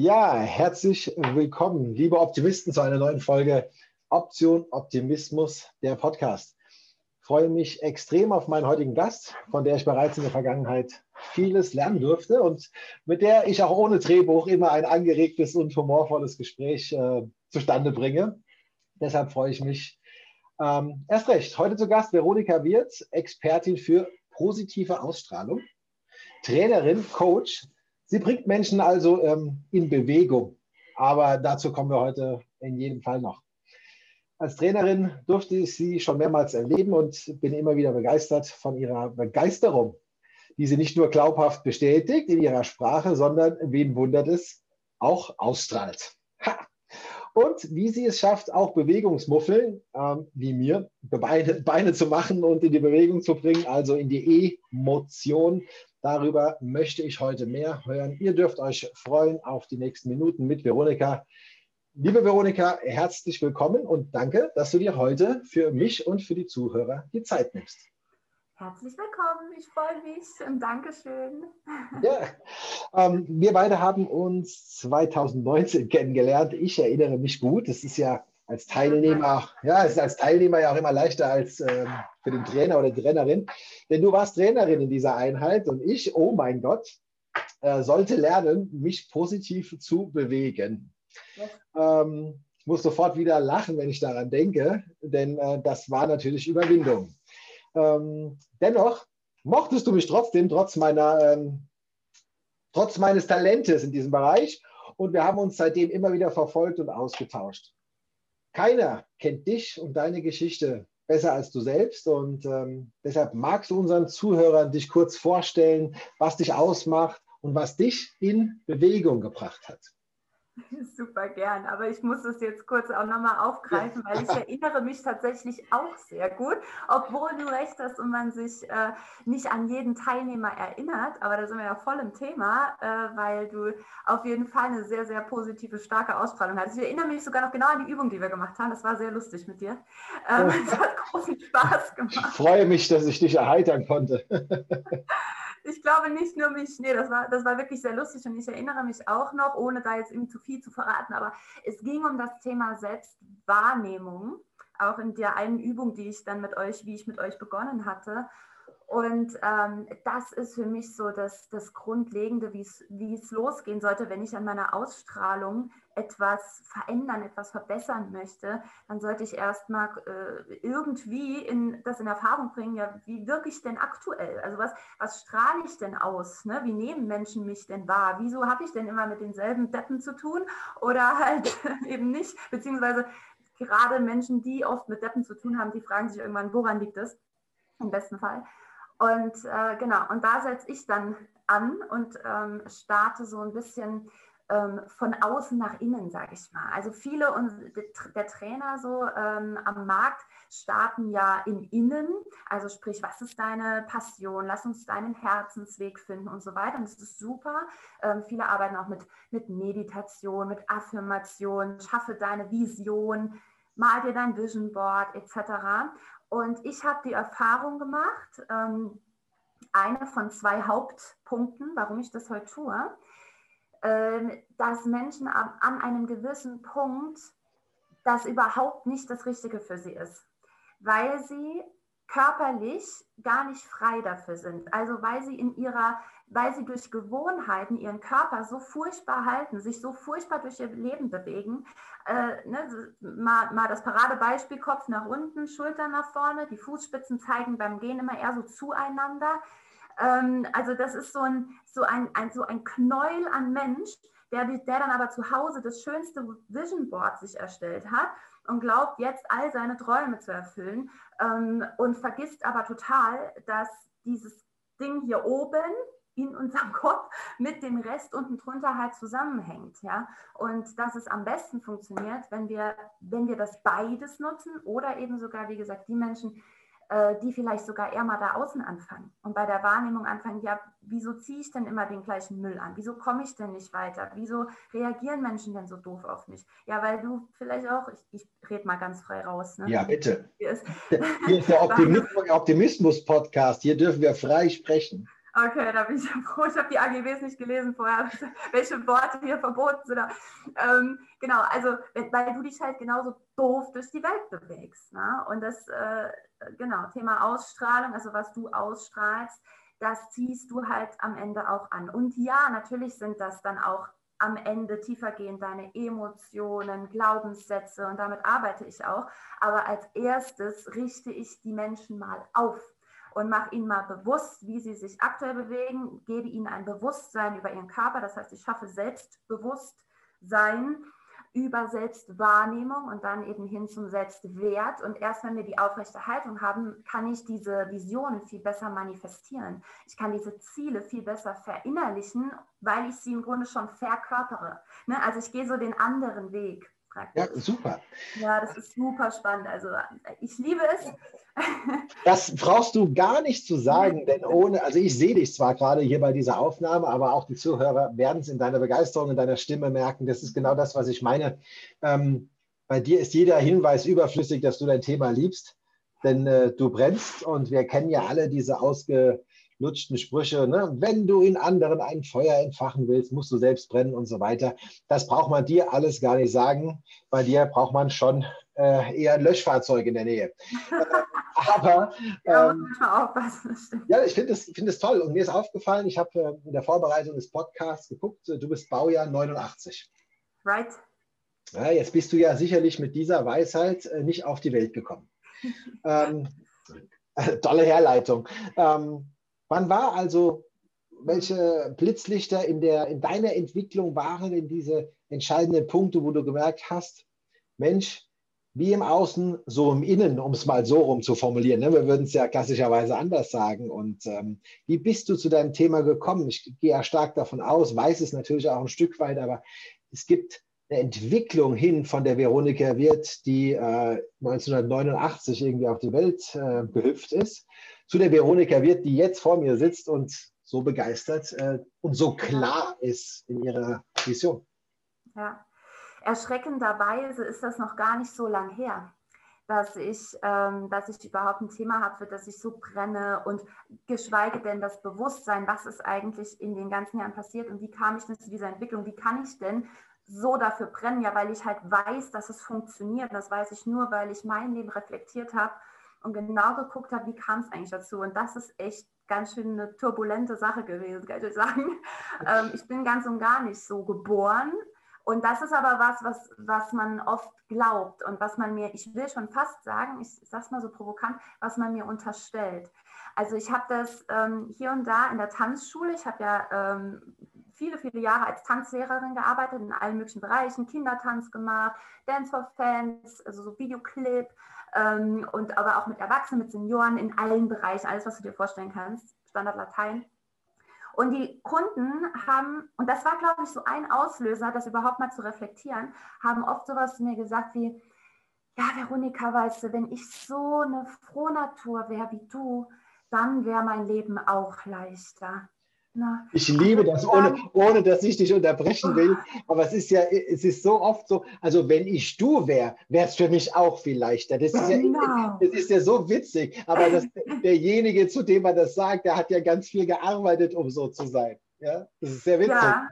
Ja, herzlich willkommen, liebe Optimisten, zu einer neuen Folge Option Optimismus, der Podcast. Ich freue mich extrem auf meinen heutigen Gast, von der ich bereits in der Vergangenheit vieles lernen durfte und mit der ich auch ohne Drehbuch immer ein angeregtes und humorvolles Gespräch äh, zustande bringe. Deshalb freue ich mich. Ähm, erst recht, heute zu Gast Veronika Wirz, Expertin für positive Ausstrahlung, Trainerin, Coach. Sie bringt Menschen also ähm, in Bewegung, aber dazu kommen wir heute in jedem Fall noch. Als Trainerin durfte ich sie schon mehrmals erleben und bin immer wieder begeistert von ihrer Begeisterung, die sie nicht nur glaubhaft bestätigt in ihrer Sprache, sondern, wen wundert es, auch ausstrahlt. Ha! Und wie sie es schafft, auch Bewegungsmuffel, ähm, wie mir, Beine, Beine zu machen und in die Bewegung zu bringen, also in die Emotion. Darüber möchte ich heute mehr hören. Ihr dürft euch freuen auf die nächsten Minuten mit Veronika. Liebe Veronika, herzlich willkommen und danke, dass du dir heute für mich und für die Zuhörer die Zeit nimmst. Herzlich willkommen, ich freue mich und Dankeschön. Ja, ähm, wir beide haben uns 2019 kennengelernt. Ich erinnere mich gut. Es ist ja als Teilnehmer, ja, es ist als Teilnehmer ja auch immer leichter als ähm, für den Trainer oder Trainerin. Denn du warst Trainerin in dieser Einheit und ich, oh mein Gott, äh, sollte lernen, mich positiv zu bewegen. Ähm, ich muss sofort wieder lachen, wenn ich daran denke, denn äh, das war natürlich Überwindung. Ähm, dennoch mochtest du mich trotzdem, trotz meiner, ähm, trotz meines Talentes in diesem Bereich. Und wir haben uns seitdem immer wieder verfolgt und ausgetauscht. Keiner kennt dich und deine Geschichte besser als du selbst. Und ähm, deshalb magst du unseren Zuhörern dich kurz vorstellen, was dich ausmacht und was dich in Bewegung gebracht hat. Super gern, aber ich muss es jetzt kurz auch nochmal aufgreifen, weil ich erinnere mich tatsächlich auch sehr gut, obwohl du recht hast und man sich äh, nicht an jeden Teilnehmer erinnert, aber da sind wir ja voll im Thema, äh, weil du auf jeden Fall eine sehr, sehr positive, starke Ausstrahlung hattest. Ich erinnere mich sogar noch genau an die Übung, die wir gemacht haben. Das war sehr lustig mit dir. Ähm, es hat großen Spaß gemacht. Ich freue mich, dass ich dich erheitern konnte. ich glaube nicht nur mich, nee, das war, das war wirklich sehr lustig und ich erinnere mich auch noch, ohne da jetzt irgendwie zu viel zu verraten, aber es ging um das Thema Selbstwahrnehmung, auch in der einen Übung, die ich dann mit euch, wie ich mit euch begonnen hatte. Und ähm, das ist für mich so das, das Grundlegende, wie es losgehen sollte, wenn ich an meiner Ausstrahlung etwas verändern, etwas verbessern möchte, dann sollte ich erstmal äh, irgendwie in, das in Erfahrung bringen, ja, wie wirke ich denn aktuell? Also was, was strahle ich denn aus? Ne? Wie nehmen Menschen mich denn wahr? Wieso habe ich denn immer mit denselben Deppen zu tun oder halt eben nicht? Beziehungsweise gerade Menschen, die oft mit Deppen zu tun haben, die fragen sich irgendwann, woran liegt es? Im besten Fall. Und äh, genau, und da setze ich dann an und ähm, starte so ein bisschen ähm, von außen nach innen, sage ich mal. Also viele und der Trainer so ähm, am Markt starten ja im Innen, also sprich, was ist deine Passion? Lass uns deinen Herzensweg finden und so weiter. Und das ist super. Ähm, viele arbeiten auch mit, mit Meditation, mit Affirmation, schaffe deine Vision, mal dir dein Vision Board etc. Und ich habe die Erfahrung gemacht, ähm, eine von zwei Hauptpunkten, warum ich das heute tue, äh, dass Menschen an, an einem gewissen Punkt das überhaupt nicht das Richtige für sie ist, weil sie körperlich gar nicht frei dafür sind. Also weil sie in ihrer, weil sie durch Gewohnheiten ihren Körper so furchtbar halten, sich so furchtbar durch ihr Leben bewegen. Äh, ne, mal, mal das Paradebeispiel, Kopf nach unten, Schultern nach vorne, die Fußspitzen zeigen beim Gehen immer eher so zueinander. Ähm, also das ist so ein, so ein, ein, so ein Knäuel an Mensch, der, der dann aber zu Hause das schönste Vision Board sich erstellt hat und glaubt jetzt all seine Träume zu erfüllen ähm, und vergisst aber total, dass dieses Ding hier oben in unserem Kopf mit dem Rest unten drunter halt zusammenhängt, ja. Und dass es am besten funktioniert, wenn wir, wenn wir das beides nutzen oder eben sogar, wie gesagt, die Menschen, äh, die vielleicht sogar eher mal da außen anfangen und bei der Wahrnehmung anfangen, ja, wieso ziehe ich denn immer den gleichen Müll an? Wieso komme ich denn nicht weiter? Wieso reagieren Menschen denn so doof auf mich? Ja, weil du vielleicht auch, ich, ich rede mal ganz frei raus. Ne? Ja, bitte. Hier ist, Hier ist der Optimismus-Podcast, Hier dürfen wir frei sprechen. Okay, da bin ich froh. Ich habe die AGBs nicht gelesen vorher, welche Worte hier verboten sind. Ähm, genau, also weil du dich halt genauso doof durch die Welt bewegst. Ne? Und das, äh, genau, Thema Ausstrahlung, also was du ausstrahlst, das ziehst du halt am Ende auch an. Und ja, natürlich sind das dann auch am Ende tiefergehend deine Emotionen, Glaubenssätze und damit arbeite ich auch. Aber als erstes richte ich die Menschen mal auf und mache ihnen mal bewusst, wie sie sich aktuell bewegen, gebe ihnen ein Bewusstsein über ihren Körper. Das heißt, ich schaffe Selbstbewusstsein über Selbstwahrnehmung und dann eben hin zum Selbstwert. Und erst wenn wir die aufrechte Haltung haben, kann ich diese Visionen viel besser manifestieren. Ich kann diese Ziele viel besser verinnerlichen, weil ich sie im Grunde schon verkörpere. Ne? Also ich gehe so den anderen Weg praktisch. Ja, super. Ja, das ist super spannend. Also ich liebe es. Das brauchst du gar nicht zu sagen, denn ohne, also ich sehe dich zwar gerade hier bei dieser Aufnahme, aber auch die Zuhörer werden es in deiner Begeisterung, in deiner Stimme merken. Das ist genau das, was ich meine. Ähm, bei dir ist jeder Hinweis überflüssig, dass du dein Thema liebst, denn äh, du brennst und wir kennen ja alle diese ausge lutschten Sprüche, ne? wenn du in anderen ein Feuer entfachen willst, musst du selbst brennen und so weiter. Das braucht man dir alles gar nicht sagen. Bei dir braucht man schon äh, eher ein Löschfahrzeug in der Nähe. Aber ähm, ja, ich finde es find toll und mir ist aufgefallen, ich habe äh, in der Vorbereitung des Podcasts geguckt, du bist Baujahr 89. Right. Ja, jetzt bist du ja sicherlich mit dieser Weisheit äh, nicht auf die Welt gekommen. ähm, tolle Herleitung. Ähm, Wann war also, welche Blitzlichter in, der, in deiner Entwicklung waren in diese entscheidenden Punkte, wo du gemerkt hast, Mensch, wie im Außen, so im Innen, um es mal so rum zu formulieren. Ne? Wir würden es ja klassischerweise anders sagen. Und ähm, wie bist du zu deinem Thema gekommen? Ich gehe ja stark davon aus, weiß es natürlich auch ein Stück weit, aber es gibt eine Entwicklung hin von der Veronika Wirth, die äh, 1989 irgendwie auf die Welt äh, gehüpft ist, zu der Veronika Wirth, die jetzt vor mir sitzt und so begeistert äh, und so klar ist in ihrer Vision. Ja, erschreckenderweise ist das noch gar nicht so lang her dass ich, ähm, dass ich überhaupt ein Thema habe, für das ich so brenne und geschweige denn das Bewusstsein, was ist eigentlich in den ganzen Jahren passiert und wie kam ich denn zu dieser Entwicklung, wie kann ich denn so dafür brennen, ja, weil ich halt weiß, dass es funktioniert. Das weiß ich nur, weil ich mein Leben reflektiert habe und genau geguckt habe, wie kam es eigentlich dazu. Und das ist echt ganz schön eine turbulente Sache gewesen, kann ich sagen. Ähm, ich bin ganz und gar nicht so geboren. Und das ist aber was, was, was man oft glaubt und was man mir, ich will schon fast sagen, ich sage es mal so provokant, was man mir unterstellt. Also ich habe das ähm, hier und da in der Tanzschule, ich habe ja ähm, viele, viele Jahre als Tanzlehrerin gearbeitet, in allen möglichen Bereichen, Kindertanz gemacht, Dance for Fans, also so Videoclip ähm, und aber auch mit Erwachsenen, mit Senioren in allen Bereichen, alles, was du dir vorstellen kannst, Standard Latein. Und die Kunden haben, und das war, glaube ich, so ein Auslöser, das überhaupt mal zu reflektieren, haben oft sowas zu mir gesagt wie, ja, Veronika, weißt du, wenn ich so eine Frohnatur wäre wie du, dann wäre mein Leben auch leichter. Na, ich liebe das, ohne, ohne dass ich dich unterbrechen will. Aber es ist ja, es ist so oft so, also wenn ich du wäre, wäre es für mich auch viel leichter. Das ist, ja, genau. das ist ja so witzig. Aber das, derjenige, zu dem man das sagt, der hat ja ganz viel gearbeitet, um so zu sein. Ja, das ist sehr witzig. Ja.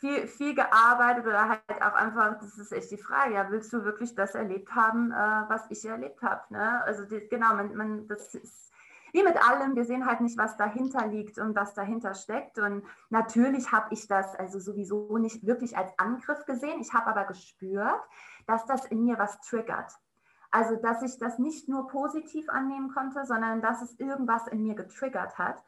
Viel, viel gearbeitet oder halt auch einfach, das ist echt die Frage, ja, willst du wirklich das erlebt haben, äh, was ich erlebt habe? Ne? Also die, genau, man, man, das ist wie mit allem, wir sehen halt nicht, was dahinter liegt und was dahinter steckt. Und natürlich habe ich das also sowieso nicht wirklich als Angriff gesehen. Ich habe aber gespürt, dass das in mir was triggert. Also, dass ich das nicht nur positiv annehmen konnte, sondern dass es irgendwas in mir getriggert hat.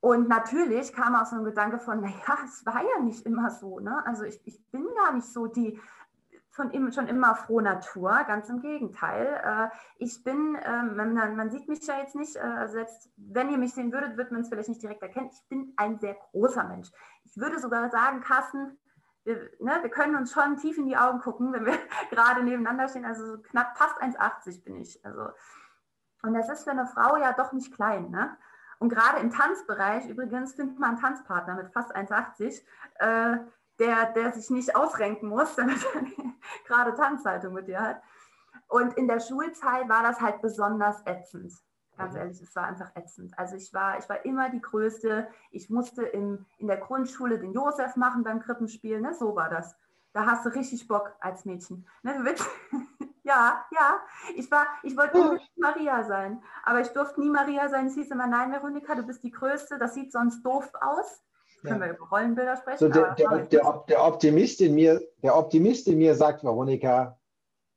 Und natürlich kam auch so ein Gedanke von, naja, es war ja nicht immer so. Ne? Also ich, ich bin gar nicht so die von ihm schon immer froh Natur, ganz im Gegenteil. Äh, ich bin, ähm, man, man, sieht mich ja jetzt nicht, äh, selbst wenn ihr mich sehen würdet, wird man es vielleicht nicht direkt erkennen. Ich bin ein sehr großer Mensch. Ich würde sogar sagen, Carsten, wir, ne, wir können uns schon tief in die Augen gucken, wenn wir gerade nebeneinander stehen. Also so knapp fast 1,80 bin ich. Also, und das ist für eine Frau ja doch nicht klein. Ne? Und gerade im Tanzbereich, übrigens, findet man einen Tanzpartner mit fast 1,80. Äh, der, der sich nicht ausrenken muss, damit er gerade Tanzhaltung mit dir hat. Und in der Schulzeit war das halt besonders ätzend. Ganz mhm. ehrlich, es war einfach ätzend. Also ich war, ich war immer die Größte. Ich musste im, in der Grundschule den Josef machen beim Krippenspiel. Ne? So war das. Da hast du richtig Bock als Mädchen. Ne? ja, ja. Ich, war, ich wollte unbedingt Maria sein. Aber ich durfte nie Maria sein. Es hieß immer, nein, Veronika, du bist die Größte. Das sieht sonst doof aus. Ja. Können wir über Rollenbilder sprechen. So der, der, der, der, Optimist in mir, der Optimist in mir sagt, Veronika,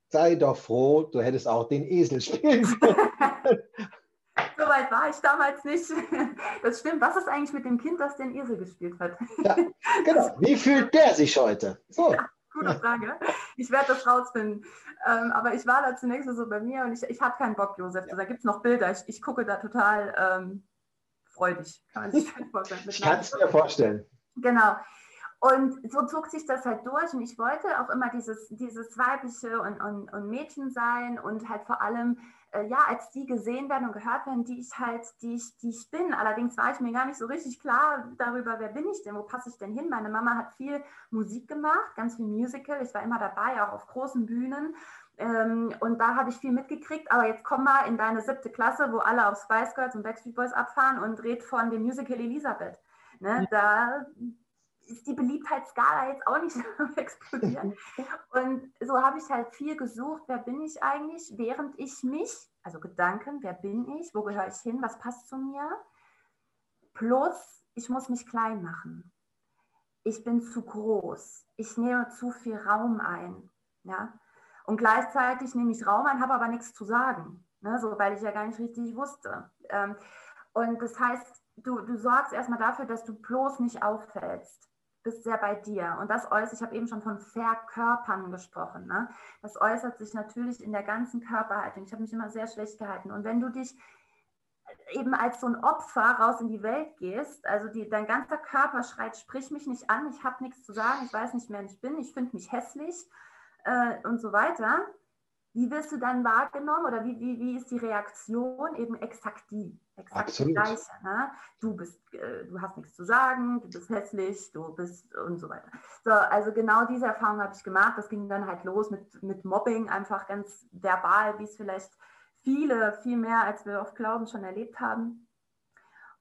sei doch froh, du hättest auch den Esel spielen können. so weit war ich damals nicht. Das stimmt. Was ist eigentlich mit dem Kind, das den Esel gespielt hat? Ja, genau. Wie fühlt der sich heute? So. Ja, gute Frage. Ich werde das rausfinden. Ähm, aber ich war da zunächst so bei mir und ich, ich habe keinen Bock, Josef. Ja. Da gibt es noch Bilder. Ich, ich gucke da total ähm, freudig. Kann man sich vorstellen. Ich kann es mir vorstellen. Genau. Und so zog sich das halt durch und ich wollte auch immer dieses, dieses weibliche und, und, und Mädchen sein und halt vor allem äh, ja, als die gesehen werden und gehört werden, die ich halt, die ich, die ich bin. Allerdings war ich mir gar nicht so richtig klar darüber, wer bin ich denn, wo passe ich denn hin. Meine Mama hat viel Musik gemacht, ganz viel Musical. Ich war immer dabei, auch auf großen Bühnen. Ähm, und da habe ich viel mitgekriegt, aber jetzt komm mal in deine siebte Klasse, wo alle auf Spice Girls und Backstreet Boys abfahren und red von dem Musical Elisabeth. Ne? Da ist die Beliebtheitsskala jetzt auch nicht so explodieren. Und so habe ich halt viel gesucht, wer bin ich eigentlich, während ich mich, also Gedanken, wer bin ich, wo gehöre ich hin, was passt zu mir, plus ich muss mich klein machen. Ich bin zu groß. Ich nehme zu viel Raum ein. Ja? Und gleichzeitig nehme ich Raum ein, habe aber nichts zu sagen, ne? so, weil ich ja gar nicht richtig wusste. Ähm, und das heißt, du, du sorgst erstmal dafür, dass du bloß nicht auffällst bist sehr bei dir. Und das äußert, ich habe eben schon von Verkörpern gesprochen. Ne? Das äußert sich natürlich in der ganzen Körperhaltung. Ich habe mich immer sehr schlecht gehalten. Und wenn du dich eben als so ein Opfer raus in die Welt gehst, also die, dein ganzer Körper schreit, sprich mich nicht an, ich habe nichts zu sagen, ich weiß nicht, wer ich bin, ich finde mich hässlich äh, und so weiter, wie wirst du dann wahrgenommen oder wie, wie, wie ist die Reaktion eben exakt die? Exakt Absolut. die gleiche. Ne? Du bist, äh, du hast nichts zu sagen, du bist hässlich, du bist und so weiter. So, also genau diese Erfahrung habe ich gemacht. Das ging dann halt los mit, mit Mobbing, einfach ganz verbal, wie es vielleicht viele, viel mehr, als wir oft glauben, schon erlebt haben.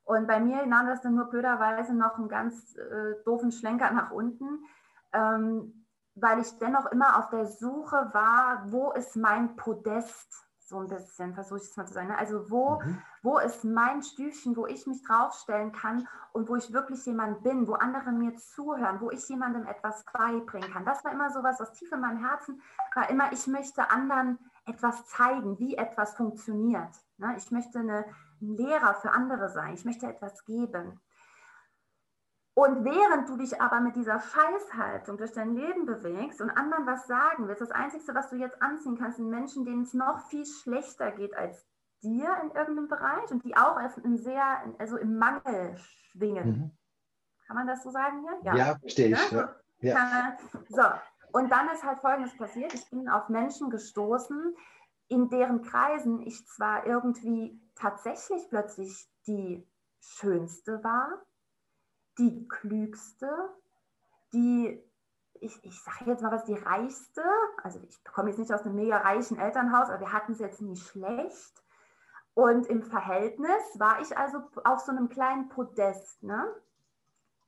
Und bei mir nahm das dann nur blöderweise noch einen ganz äh, doofen Schlenker nach unten. Ähm, weil ich dennoch immer auf der Suche war, wo ist mein Podest? So ein bisschen, versuche ich es mal zu sagen. Ne? Also wo, mhm. wo ist mein Stüfchen, wo ich mich draufstellen kann und wo ich wirklich jemand bin, wo andere mir zuhören, wo ich jemandem etwas beibringen kann. Das war immer so was, was tief in meinem Herzen war immer, ich möchte anderen etwas zeigen, wie etwas funktioniert. Ne? Ich möchte eine, ein Lehrer für andere sein. Ich möchte etwas geben. Und während du dich aber mit dieser Scheißhaltung durch dein Leben bewegst und anderen was sagen willst, das Einzige, was du jetzt anziehen kannst, sind Menschen, denen es noch viel schlechter geht als dir in irgendeinem Bereich und die auch im sehr, also im Mangel schwingen. Mhm. Kann man das so sagen hier? Ja, ja verstehe ich. Ja? Ja. So, und dann ist halt Folgendes passiert. Ich bin auf Menschen gestoßen, in deren Kreisen ich zwar irgendwie tatsächlich plötzlich die Schönste war, die klügste, die, ich, ich sage jetzt mal was, die reichste. Also ich komme jetzt nicht aus einem mega reichen Elternhaus, aber wir hatten es jetzt nie schlecht. Und im Verhältnis war ich also auf so einem kleinen Podest. Ne?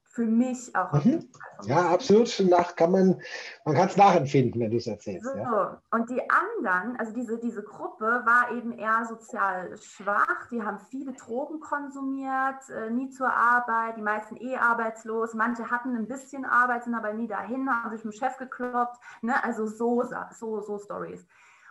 Für mich auch. Mhm. Ja, absolut. Nach kann man, man kann es nachempfinden, wenn du es erzählst. So. Ja. Und die anderen, also diese, diese Gruppe war eben eher sozial schwach. Die haben viele Drogen konsumiert, äh, nie zur Arbeit, die meisten eh arbeitslos. Manche hatten ein bisschen Arbeit, sind aber nie dahin, haben sich mit dem Chef gekloppt. Ne? Also so, so, so Stories.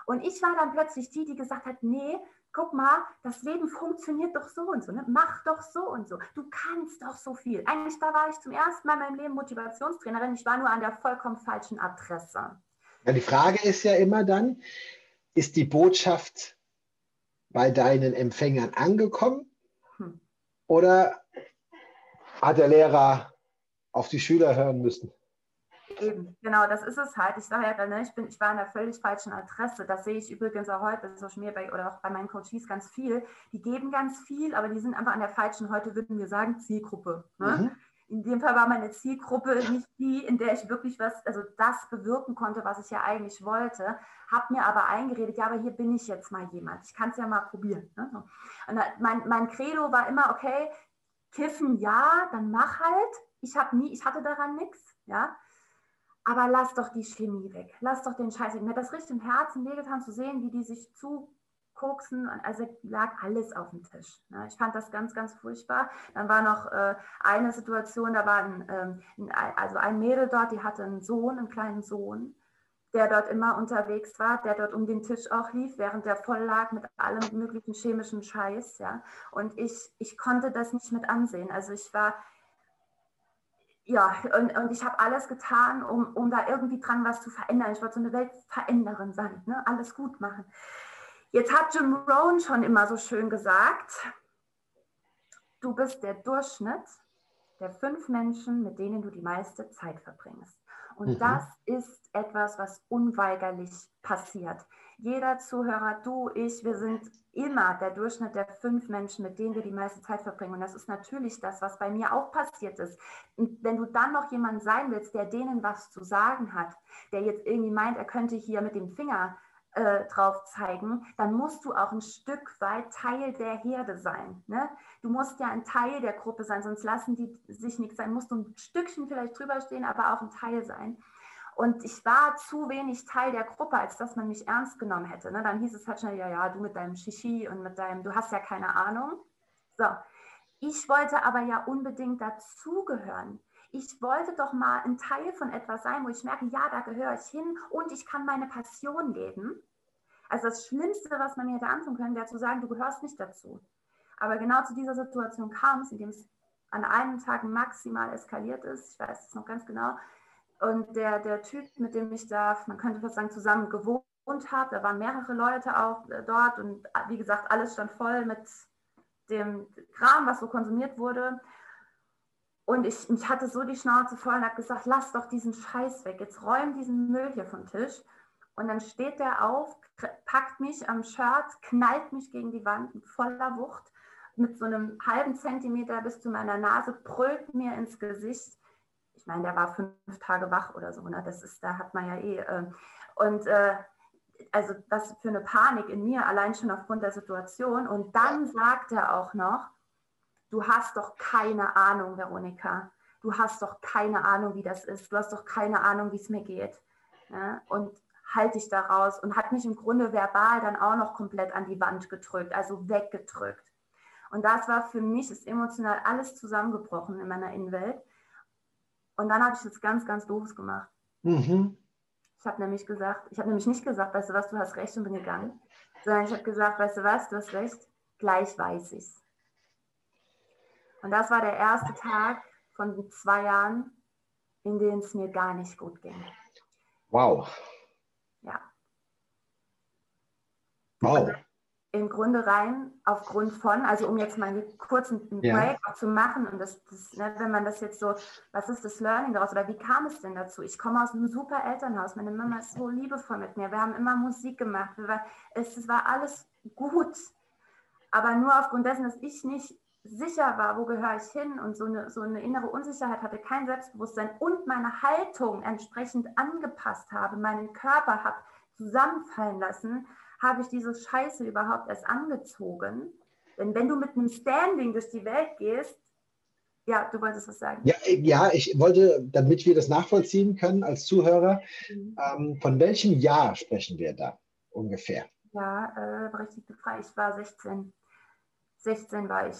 Und ich war dann plötzlich die, die gesagt hat, nee, guck mal, das Leben funktioniert doch so und so, ne? mach doch so und so, du kannst doch so viel. Eigentlich, da war ich zum ersten Mal in meinem Leben Motivationstrainerin, ich war nur an der vollkommen falschen Adresse. Ja, die Frage ist ja immer dann, ist die Botschaft bei deinen Empfängern angekommen hm. oder hat der Lehrer auf die Schüler hören müssen? Eben, genau, das ist es halt. Ich sage ja, ne, ich, bin, ich war an der völlig falschen Adresse. Das sehe ich übrigens auch heute bei Social Media oder auch bei meinen Coaches ganz viel. Die geben ganz viel, aber die sind einfach an der falschen, heute würden wir sagen, Zielgruppe. Ne? Mhm. in dem Fall war meine Zielgruppe nicht die, in der ich wirklich was, also das bewirken konnte, was ich ja eigentlich wollte, habe mir aber eingeredet, ja, aber hier bin ich jetzt mal jemand, ich kann es ja mal probieren. Ne? Und mein, mein Credo war immer, okay, kiffen ja, dann mach halt. Ich habe nie, ich hatte daran nichts, ja. Aber lass doch die Chemie weg, lass doch den Scheiß weg. Mir hat das richtig im Herzen wehgetan zu sehen, wie die sich zu koksen. Also lag alles auf dem Tisch. Ne? Ich fand das ganz, ganz furchtbar. Dann war noch äh, eine Situation, da war ein, ähm, also ein Mädel dort, die hatte einen Sohn, einen kleinen Sohn, der dort immer unterwegs war, der dort um den Tisch auch lief, während der voll lag mit allem möglichen chemischen Scheiß. Ja? Und ich, ich konnte das nicht mit ansehen. Also ich war, ja, und, und ich habe alles getan, um, um da irgendwie dran was zu verändern. Ich wollte so eine Weltveränderin sein, ne? alles gut machen. Jetzt hat Jim Rohn schon immer so schön gesagt, du bist der Durchschnitt der fünf Menschen, mit denen du die meiste Zeit verbringst. Und mhm. das ist etwas, was unweigerlich passiert. Jeder Zuhörer, du, ich, wir sind immer der Durchschnitt der fünf Menschen, mit denen wir die meiste Zeit verbringen. Und das ist natürlich das, was bei mir auch passiert ist. Und wenn du dann noch jemand sein willst, der denen was zu sagen hat, der jetzt irgendwie meint, er könnte hier mit dem Finger äh, drauf zeigen, dann musst du auch ein Stück weit Teil der Herde sein. Ne? Du musst ja ein Teil der Gruppe sein, sonst lassen die sich nichts sein. Musst du ein Stückchen vielleicht drüber stehen, aber auch ein Teil sein. Und ich war zu wenig Teil der Gruppe, als dass man mich ernst genommen hätte. Ne? Dann hieß es halt schnell, ja, ja, du mit deinem Shishi und mit deinem, du hast ja keine Ahnung. So, ich wollte aber ja unbedingt dazugehören ich wollte doch mal ein Teil von etwas sein, wo ich merke, ja, da gehöre ich hin und ich kann meine Passion leben. Also das Schlimmste, was man mir hätte antun können, wäre zu sagen, du gehörst nicht dazu. Aber genau zu dieser Situation kam es, indem es an einem Tag maximal eskaliert ist. Ich weiß es noch ganz genau. Und der, der Typ, mit dem ich da, man könnte fast sagen, zusammen gewohnt habe, da waren mehrere Leute auch äh, dort und wie gesagt, alles stand voll mit dem Kram, was so konsumiert wurde. Und ich, ich hatte so die Schnauze voll und habe gesagt, lass doch diesen Scheiß weg, jetzt räum diesen Müll hier vom Tisch. Und dann steht der auf, packt mich am Shirt, knallt mich gegen die Wand mit voller Wucht, mit so einem halben Zentimeter bis zu meiner Nase, brüllt mir ins Gesicht. Meine, der war fünf Tage wach oder so, ne? Das ist, da hat man ja eh. Äh, und äh, also das für eine Panik in mir, allein schon aufgrund der Situation. Und dann sagt er auch noch, du hast doch keine Ahnung, Veronika. Du hast doch keine Ahnung, wie das ist. Du hast doch keine Ahnung, wie es mir geht. Ja? Und halte ich daraus und hat mich im Grunde verbal dann auch noch komplett an die Wand gedrückt, also weggedrückt. Und das war für mich, ist emotional alles zusammengebrochen in meiner Innenwelt. Und dann habe ich jetzt ganz, ganz doofes gemacht. Mhm. Ich habe nämlich gesagt, ich habe nämlich nicht gesagt, weißt du was, du hast recht und bin gegangen, sondern ich habe gesagt, weißt du was, du hast recht, gleich weiß ich's. Und das war der erste Tag von zwei Jahren, in denen es mir gar nicht gut ging. Wow. Ja. Wow. Im Grunde rein aufgrund von, also um jetzt mal einen kurzen Break ja. auch zu machen und das, das ne, wenn man das jetzt so, was ist das Learning daraus oder wie kam es denn dazu? Ich komme aus einem super Elternhaus, meine Mama ist so liebevoll mit mir, wir haben immer Musik gemacht, war, es, es war alles gut, aber nur aufgrund dessen, dass ich nicht sicher war, wo gehöre ich hin und so eine, so eine innere Unsicherheit hatte, kein Selbstbewusstsein und meine Haltung entsprechend angepasst habe, meinen Körper habe zusammenfallen lassen, habe ich diese Scheiße überhaupt erst angezogen. Denn wenn du mit einem Standing durch die Welt gehst, ja, du wolltest was sagen. Ja, ja ich wollte, damit wir das nachvollziehen können als Zuhörer, mhm. ähm, von welchem Jahr sprechen wir da ungefähr? Ja, äh, berechtigte Frage. Ich war 16. 16 war ich.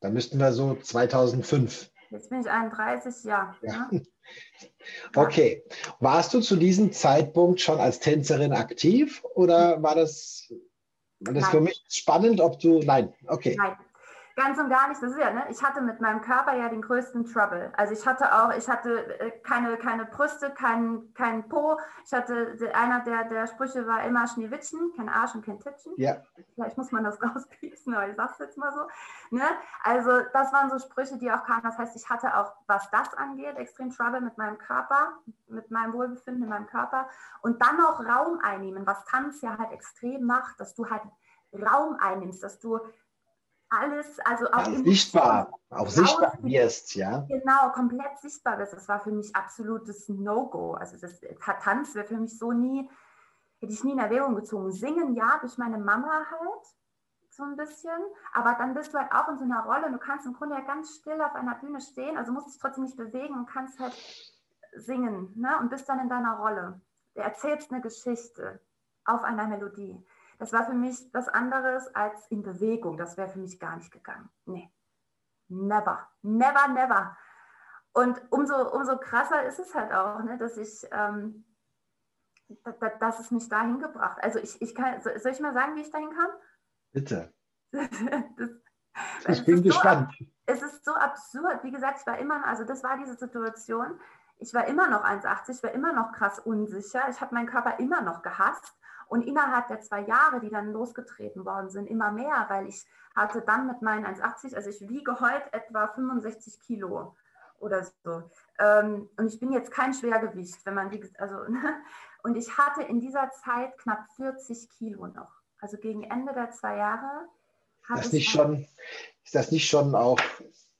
Da müssten wir so 2005. Jetzt bin ich 31, ja. ja. Okay. Warst du zu diesem Zeitpunkt schon als Tänzerin aktiv oder war das, war das für mich spannend, ob du. Nein, okay. Nein, Ganz und gar nicht. Das ist ja, ne? Ich hatte mit meinem Körper ja den größten Trouble. Also ich hatte auch, ich hatte äh, keine, keine Brüste, kein, kein Po. Ich hatte, einer der, der Sprüche war immer Schneewittchen, kein Arsch und kein Tittchen. Ja. Vielleicht muss man das rauspieksen, aber ich sag's jetzt mal so. Ne? Also das waren so Sprüche, die auch kamen. Das heißt, ich hatte auch, was das angeht, extrem Trouble mit meinem Körper, mit meinem Wohlbefinden in meinem Körper. Und dann noch Raum einnehmen, was Tanz ja halt extrem macht, dass du halt Raum einnimmst, dass du alles, also auch ja, sichtbar, auch sichtbar wirst, ja. Genau, komplett sichtbar bist. Das war für mich absolutes No-Go. Also das Tanz wäre für mich so nie, hätte ich nie in Erwägung gezogen. Singen, ja, durch meine Mama halt, so ein bisschen, aber dann bist du halt auch in so einer Rolle und du kannst im Grunde ja ganz still auf einer Bühne stehen, also musst dich trotzdem nicht bewegen und kannst halt singen ne? und bist dann in deiner Rolle. Du erzählst eine Geschichte auf einer Melodie. Das war für mich was anderes als in Bewegung. Das wäre für mich gar nicht gegangen. Nee. Never. Never, never. Und umso, umso krasser ist es halt auch, ne, dass ich, ähm, dass es mich dahin gebracht. Also ich, ich kann, soll ich mal sagen, wie ich dahin kam? Bitte. das, ich bin gespannt. So, es ist so absurd. Wie gesagt, ich war immer, also das war diese Situation. Ich war immer noch 1,80, ich war immer noch krass unsicher. Ich habe meinen Körper immer noch gehasst. Und innerhalb der zwei Jahre, die dann losgetreten worden sind, immer mehr, weil ich hatte dann mit meinen 1,80, also ich wiege heute etwa 65 Kilo oder so. Ähm, und ich bin jetzt kein Schwergewicht, wenn man, also, und ich hatte in dieser Zeit knapp 40 Kilo noch. Also gegen Ende der zwei Jahre. Das nicht schon, ist das nicht schon auch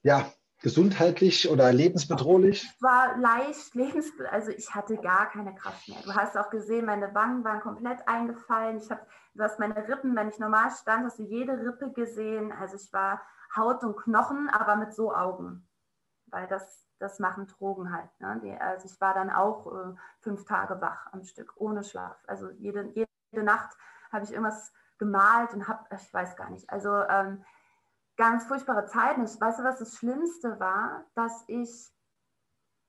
ja, gesundheitlich oder lebensbedrohlich? Es war leicht lebensbedrohlich. Also ich hatte gar keine Kraft mehr. Du hast auch gesehen, meine Wangen waren komplett eingefallen. Ich habe, du hast meine Rippen, wenn ich normal stand, hast du jede Rippe gesehen. Also ich war Haut und Knochen, aber mit so Augen. Weil das, das machen Drogen halt. Ne? Die, also ich war dann auch äh, fünf Tage wach am Stück, ohne Schlaf. Also jede, jede Nacht habe ich irgendwas gemalt und habe, ich weiß gar nicht. Also ähm, ganz furchtbare Zeiten. Ich weiß, was das Schlimmste war, dass ich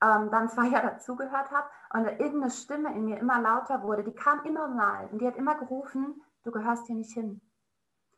ähm, dann zwei Jahre dazugehört habe und irgendeine Stimme in mir immer lauter wurde. Die kam immer mal und die hat immer gerufen, du gehörst hier nicht hin.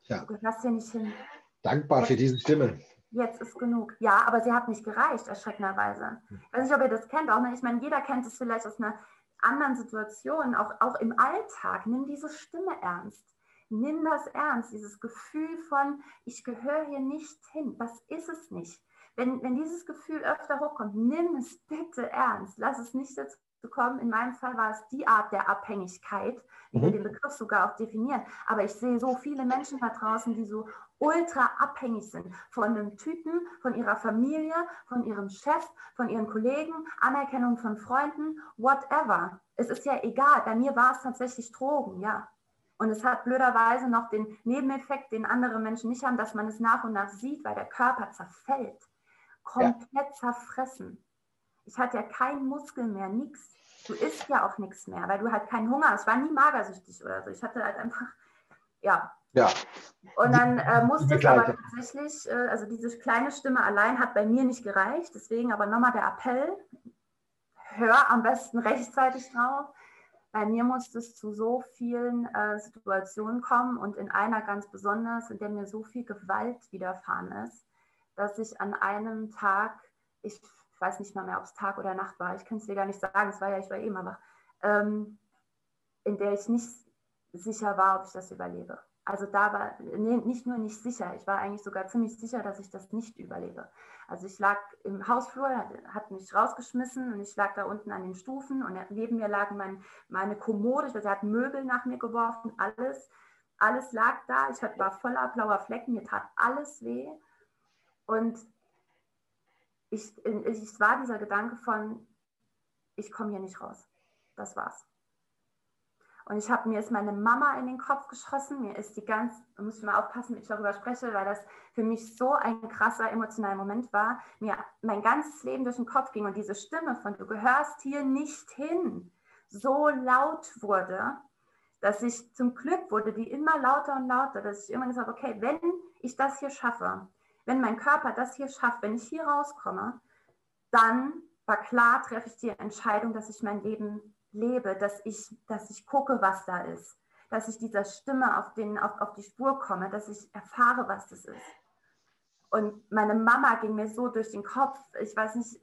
Ja. Du gehörst hier nicht hin. Dankbar jetzt, für diese Stimme. Jetzt ist genug. Ja, aber sie hat nicht gereicht, erschreckenderweise. Ich weiß nicht, ob ihr das kennt auch. Ne? Ich meine, jeder kennt es vielleicht aus einer anderen Situation, auch, auch im Alltag. Nimm diese Stimme ernst. Nimm das ernst, dieses Gefühl von, ich gehöre hier nicht hin. Das ist es nicht. Wenn, wenn dieses Gefühl öfter hochkommt, nimm es bitte ernst. Lass es nicht dazu kommen. In meinem Fall war es die Art der Abhängigkeit, wie mhm. wir den Begriff sogar auch definieren. Aber ich sehe so viele Menschen da draußen, die so ultra abhängig sind von einem Typen, von ihrer Familie, von ihrem Chef, von ihren Kollegen, Anerkennung von Freunden, whatever. Es ist ja egal. Bei mir war es tatsächlich Drogen, ja. Und es hat blöderweise noch den Nebeneffekt, den andere Menschen nicht haben, dass man es nach und nach sieht, weil der Körper zerfällt. Komplett ja. zerfressen. Ich hatte ja keinen Muskel mehr, nichts. Du isst ja auch nichts mehr, weil du halt keinen Hunger hast. Ich war nie magersüchtig oder so. Ich hatte halt einfach, ja. Ja. Und dann äh, musste es aber tatsächlich, äh, also diese kleine Stimme allein hat bei mir nicht gereicht. Deswegen aber nochmal der Appell, hör am besten rechtzeitig drauf bei mir musste es zu so vielen äh, Situationen kommen und in einer ganz besonders, in der mir so viel Gewalt widerfahren ist, dass ich an einem Tag, ich weiß nicht mal mehr, ob es Tag oder Nacht war, ich kann es dir gar nicht sagen, es war ja, ich war eben, aber ähm, in der ich nicht sicher war, ob ich das überlebe. Also da war nee, nicht nur nicht sicher, ich war eigentlich sogar ziemlich sicher, dass ich das nicht überlebe. Also ich lag im Hausflur, hat mich rausgeschmissen und ich lag da unten an den Stufen und neben mir lagen mein, meine Kommode, ich weiß, er hat Möbel nach mir geworfen, alles, alles lag da. Ich war voller blauer Flecken, mir tat alles weh. Und ich, ich war dieser Gedanke von, ich komme hier nicht raus. Das war's. Und ich habe mir ist meine Mama in den Kopf geschossen. Mir ist die ganz, muss ich mal aufpassen, wie ich darüber spreche, weil das für mich so ein krasser emotionaler Moment war. Mir mein ganzes Leben durch den Kopf ging und diese Stimme von du gehörst hier nicht hin so laut wurde, dass ich zum Glück wurde die immer lauter und lauter, dass ich irgendwann gesagt habe, okay, wenn ich das hier schaffe, wenn mein Körper das hier schafft, wenn ich hier rauskomme, dann war klar, treffe ich die Entscheidung, dass ich mein Leben lebe, dass ich, dass ich gucke, was da ist, dass ich dieser Stimme auf, den, auf, auf die Spur komme, dass ich erfahre, was das ist. Und meine Mama ging mir so durch den Kopf. Ich weiß nicht,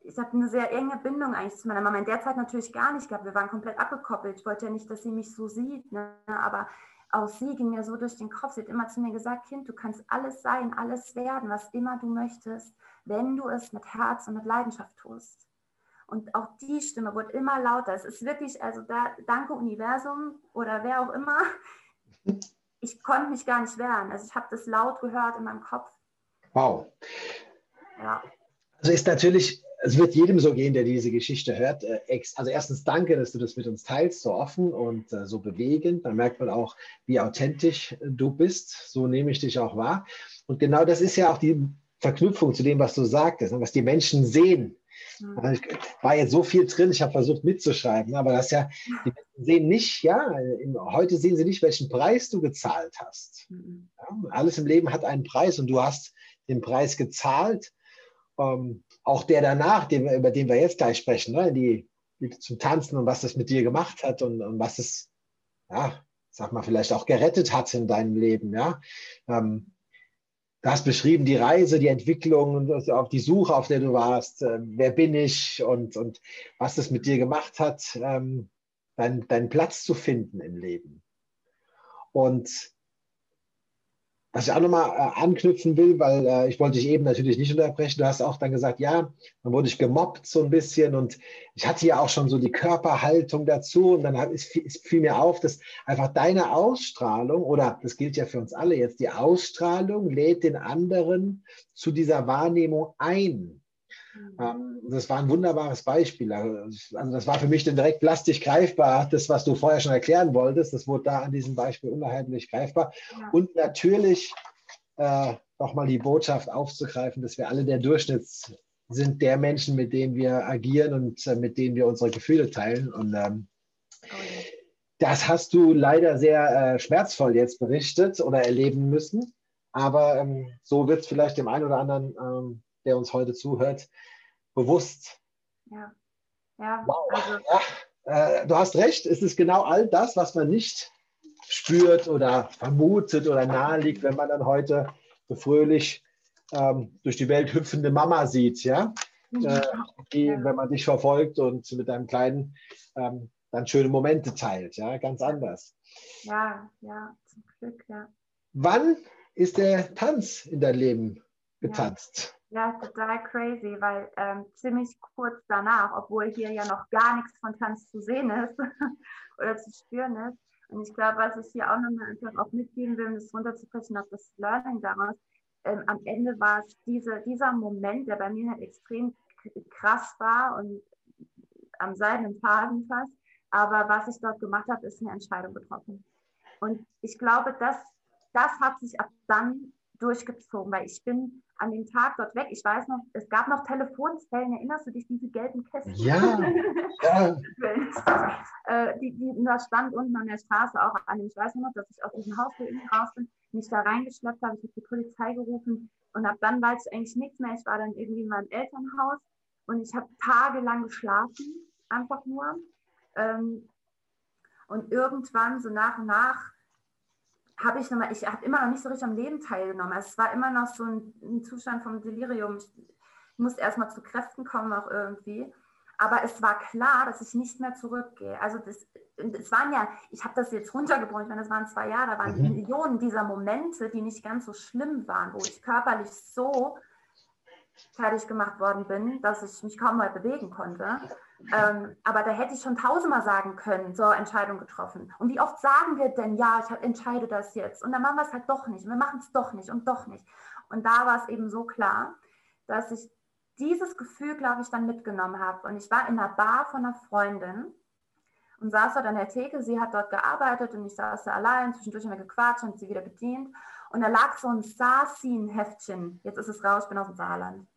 ich habe eine sehr enge Bindung eigentlich zu meiner Mama. In der Zeit natürlich gar nicht gehabt. Wir waren komplett abgekoppelt. Ich wollte ja nicht, dass sie mich so sieht. Ne? Aber auch sie ging mir so durch den Kopf. Sie hat immer zu mir gesagt, Kind, du kannst alles sein, alles werden, was immer du möchtest, wenn du es mit Herz und mit Leidenschaft tust. Und auch die Stimme wird immer lauter. Es ist wirklich, also da, danke Universum oder wer auch immer. ich konnte mich gar nicht wehren. Also ich habe das laut gehört in meinem Kopf. Wow. Ja. Also ist natürlich, es wird jedem so gehen, der diese Geschichte hört. Äh, also erstens danke, dass du das mit uns teilst, so offen und äh, so bewegend. Dann merkt man auch, wie authentisch du bist. So nehme ich dich auch wahr. Und genau das ist ja auch die Verknüpfung zu dem, was du sagtest, was die Menschen sehen. Mhm. Ich war jetzt so viel drin, ich habe versucht mitzuschreiben, aber das ja, die sehen nicht, ja, heute sehen sie nicht, welchen Preis du gezahlt hast. Mhm. Ja, alles im Leben hat einen Preis und du hast den Preis gezahlt. Ähm, auch der danach, den, über den wir jetzt gleich sprechen, ne, die, die, zum Tanzen und was das mit dir gemacht hat und, und was es, ja, sag mal, vielleicht auch gerettet hat in deinem Leben, ja. Ähm, Du hast beschrieben die Reise, die Entwicklung und auch die Suche, auf der du warst. Äh, wer bin ich und, und was das mit dir gemacht hat, ähm, dein, deinen Platz zu finden im Leben. Und was ich auch nochmal äh, anknüpfen will, weil äh, ich wollte dich eben natürlich nicht unterbrechen. Du hast auch dann gesagt, ja, dann wurde ich gemobbt so ein bisschen und ich hatte ja auch schon so die Körperhaltung dazu und dann hat, es, es fiel mir auf, dass einfach deine Ausstrahlung oder das gilt ja für uns alle jetzt, die Ausstrahlung lädt den anderen zu dieser Wahrnehmung ein. Mhm. Ähm, das war ein wunderbares Beispiel. Also, also das war für mich dann direkt plastisch greifbar. Das, was du vorher schon erklären wolltest, das wurde da an diesem Beispiel unheimlich greifbar. Ja. Und natürlich äh, nochmal die Botschaft aufzugreifen, dass wir alle der Durchschnitt sind der Menschen, mit denen wir agieren und äh, mit denen wir unsere Gefühle teilen. Und ähm, oh das hast du leider sehr äh, schmerzvoll jetzt berichtet oder erleben müssen. Aber ähm, so wird es vielleicht dem einen oder anderen ähm, der uns heute zuhört, bewusst. Ja. Ja, wow. also, ja äh, du hast recht, es ist genau all das, was man nicht spürt oder vermutet oder naheliegt, wenn man dann heute so fröhlich ähm, durch die Welt hüpfende Mama sieht, ja? Mhm. Äh, die, wenn man dich verfolgt und mit deinem Kleinen ähm, dann schöne Momente teilt, ja, ganz anders. Ja, ja, zum Glück, ja. Wann ist der Tanz in dein Leben getanzt? Ja, total crazy, weil ähm, ziemlich kurz danach, obwohl hier ja noch gar nichts von Tanz zu sehen ist oder zu spüren ist. Und ich glaube, was ich hier auch nochmal einfach auch mitgeben will, um das runterzubrechen auf das Learning daraus, ähm, am Ende war es diese, dieser Moment, der bei mir halt extrem krass war und am seidenen Faden fast. Aber was ich dort gemacht habe, ist eine Entscheidung getroffen. Und ich glaube, das, das hat sich ab dann durchgezogen, weil ich bin an dem Tag dort weg. Ich weiß noch, es gab noch Telefonzellen, erinnerst du dich, diese gelben Kästen? Ja. ja. äh, die, die, da stand unten an der Straße auch an. Ich weiß noch, dass ich aus diesem Haus raus bin, mich da reingeschleppt habe, ich habe die Polizei gerufen und ab dann weiß ich eigentlich nichts mehr. Ich war dann irgendwie in meinem Elternhaus und ich habe tagelang geschlafen, einfach nur. Ähm, und irgendwann, so nach und nach, habe ich nochmal, ich habe immer noch nicht so richtig am Leben teilgenommen. Also es war immer noch so ein, ein Zustand vom Delirium. Ich, ich musste erstmal zu Kräften kommen auch irgendwie. Aber es war klar, dass ich nicht mehr zurückgehe. Also das, es waren ja, ich habe das jetzt runtergebrochen, ich meine, das waren zwei Jahre, da waren mhm. Millionen dieser Momente, die nicht ganz so schlimm waren, wo ich körperlich so fertig gemacht worden bin, dass ich mich kaum mal bewegen konnte. Ähm, aber da hätte ich schon tausendmal sagen können, so Entscheidung getroffen. Und wie oft sagen wir denn, ja, ich entscheide das jetzt. Und dann machen wir es halt doch nicht. Und wir machen es doch nicht und doch nicht. Und da war es eben so klar, dass ich dieses Gefühl, glaube ich, dann mitgenommen habe. Und ich war in einer Bar von einer Freundin und saß dort an der Theke. Sie hat dort gearbeitet und ich saß da allein. Zwischendurch haben wir gequatscht und sie wieder bedient. Und da lag so ein Sarsin-Heftchen. Jetzt ist es raus, ich bin aus dem Saarland.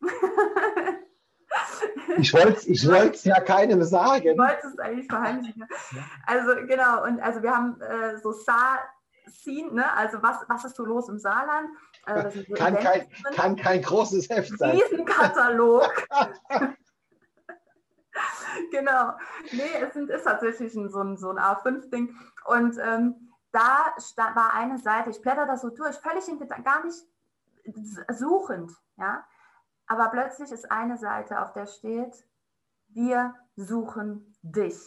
Ich wollte es ich ja keinem sagen. Ich wollte es eigentlich verheimlichen. Also genau, und also wir haben äh, so Saar-Scene, ne? also was, was ist so los im Saarland? Also so kann, kein, kann kein großes Heft sein. Riesenkatalog. genau. Nee, es sind, ist tatsächlich ein, so ein, so ein A5-Ding. Und ähm, da war eine Seite, ich blätter das so durch, völlig in, gar nicht suchend, ja. Aber plötzlich ist eine Seite, auf der steht, wir suchen dich.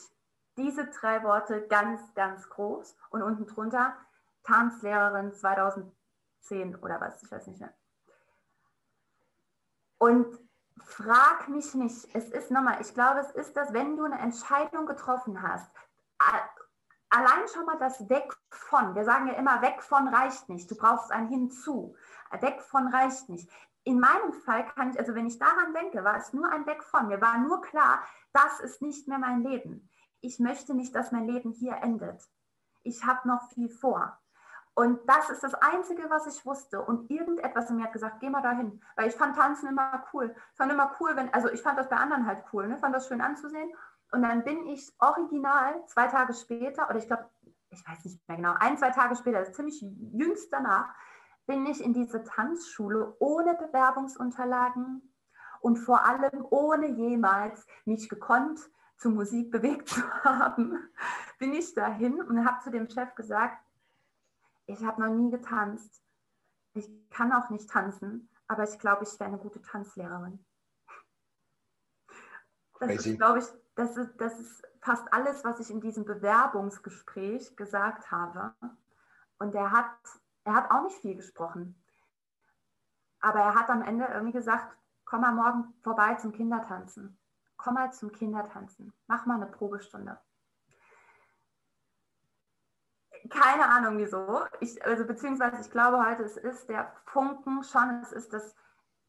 Diese drei Worte ganz, ganz groß und unten drunter Tanzlehrerin 2010 oder was, ich weiß nicht mehr. Und frag mich nicht, es ist nochmal, ich glaube, es ist das, wenn du eine Entscheidung getroffen hast, allein schon mal das Weg von, wir sagen ja immer, weg von reicht nicht, du brauchst ein Hinzu. Weg von reicht nicht. In meinem Fall kann ich, also wenn ich daran denke, war es nur ein Weg von. Mir war nur klar, das ist nicht mehr mein Leben. Ich möchte nicht, dass mein Leben hier endet. Ich habe noch viel vor. Und das ist das Einzige, was ich wusste. Und irgendetwas in mir hat gesagt, geh mal dahin. Weil ich fand Tanzen immer cool. Ich fand immer cool, wenn, also ich fand das bei anderen halt cool, ne? fand das schön anzusehen. Und dann bin ich original zwei Tage später, oder ich glaube, ich weiß nicht mehr genau, ein, zwei Tage später, ist ziemlich jüngst danach, bin ich in diese Tanzschule ohne Bewerbungsunterlagen und vor allem ohne jemals mich gekonnt zur Musik bewegt zu haben, bin ich dahin und habe zu dem Chef gesagt, ich habe noch nie getanzt. Ich kann auch nicht tanzen, aber ich glaube, ich wäre eine gute Tanzlehrerin. Das ist, glaube ich, das ist, das ist fast alles, was ich in diesem Bewerbungsgespräch gesagt habe. Und er hat, er hat auch nicht viel gesprochen. Aber er hat am Ende irgendwie gesagt, komm mal morgen vorbei zum Kindertanzen. Komm mal zum Kindertanzen. Mach mal eine Probestunde. Keine Ahnung wieso. Ich, also beziehungsweise ich glaube heute, es ist der Funken schon, es ist das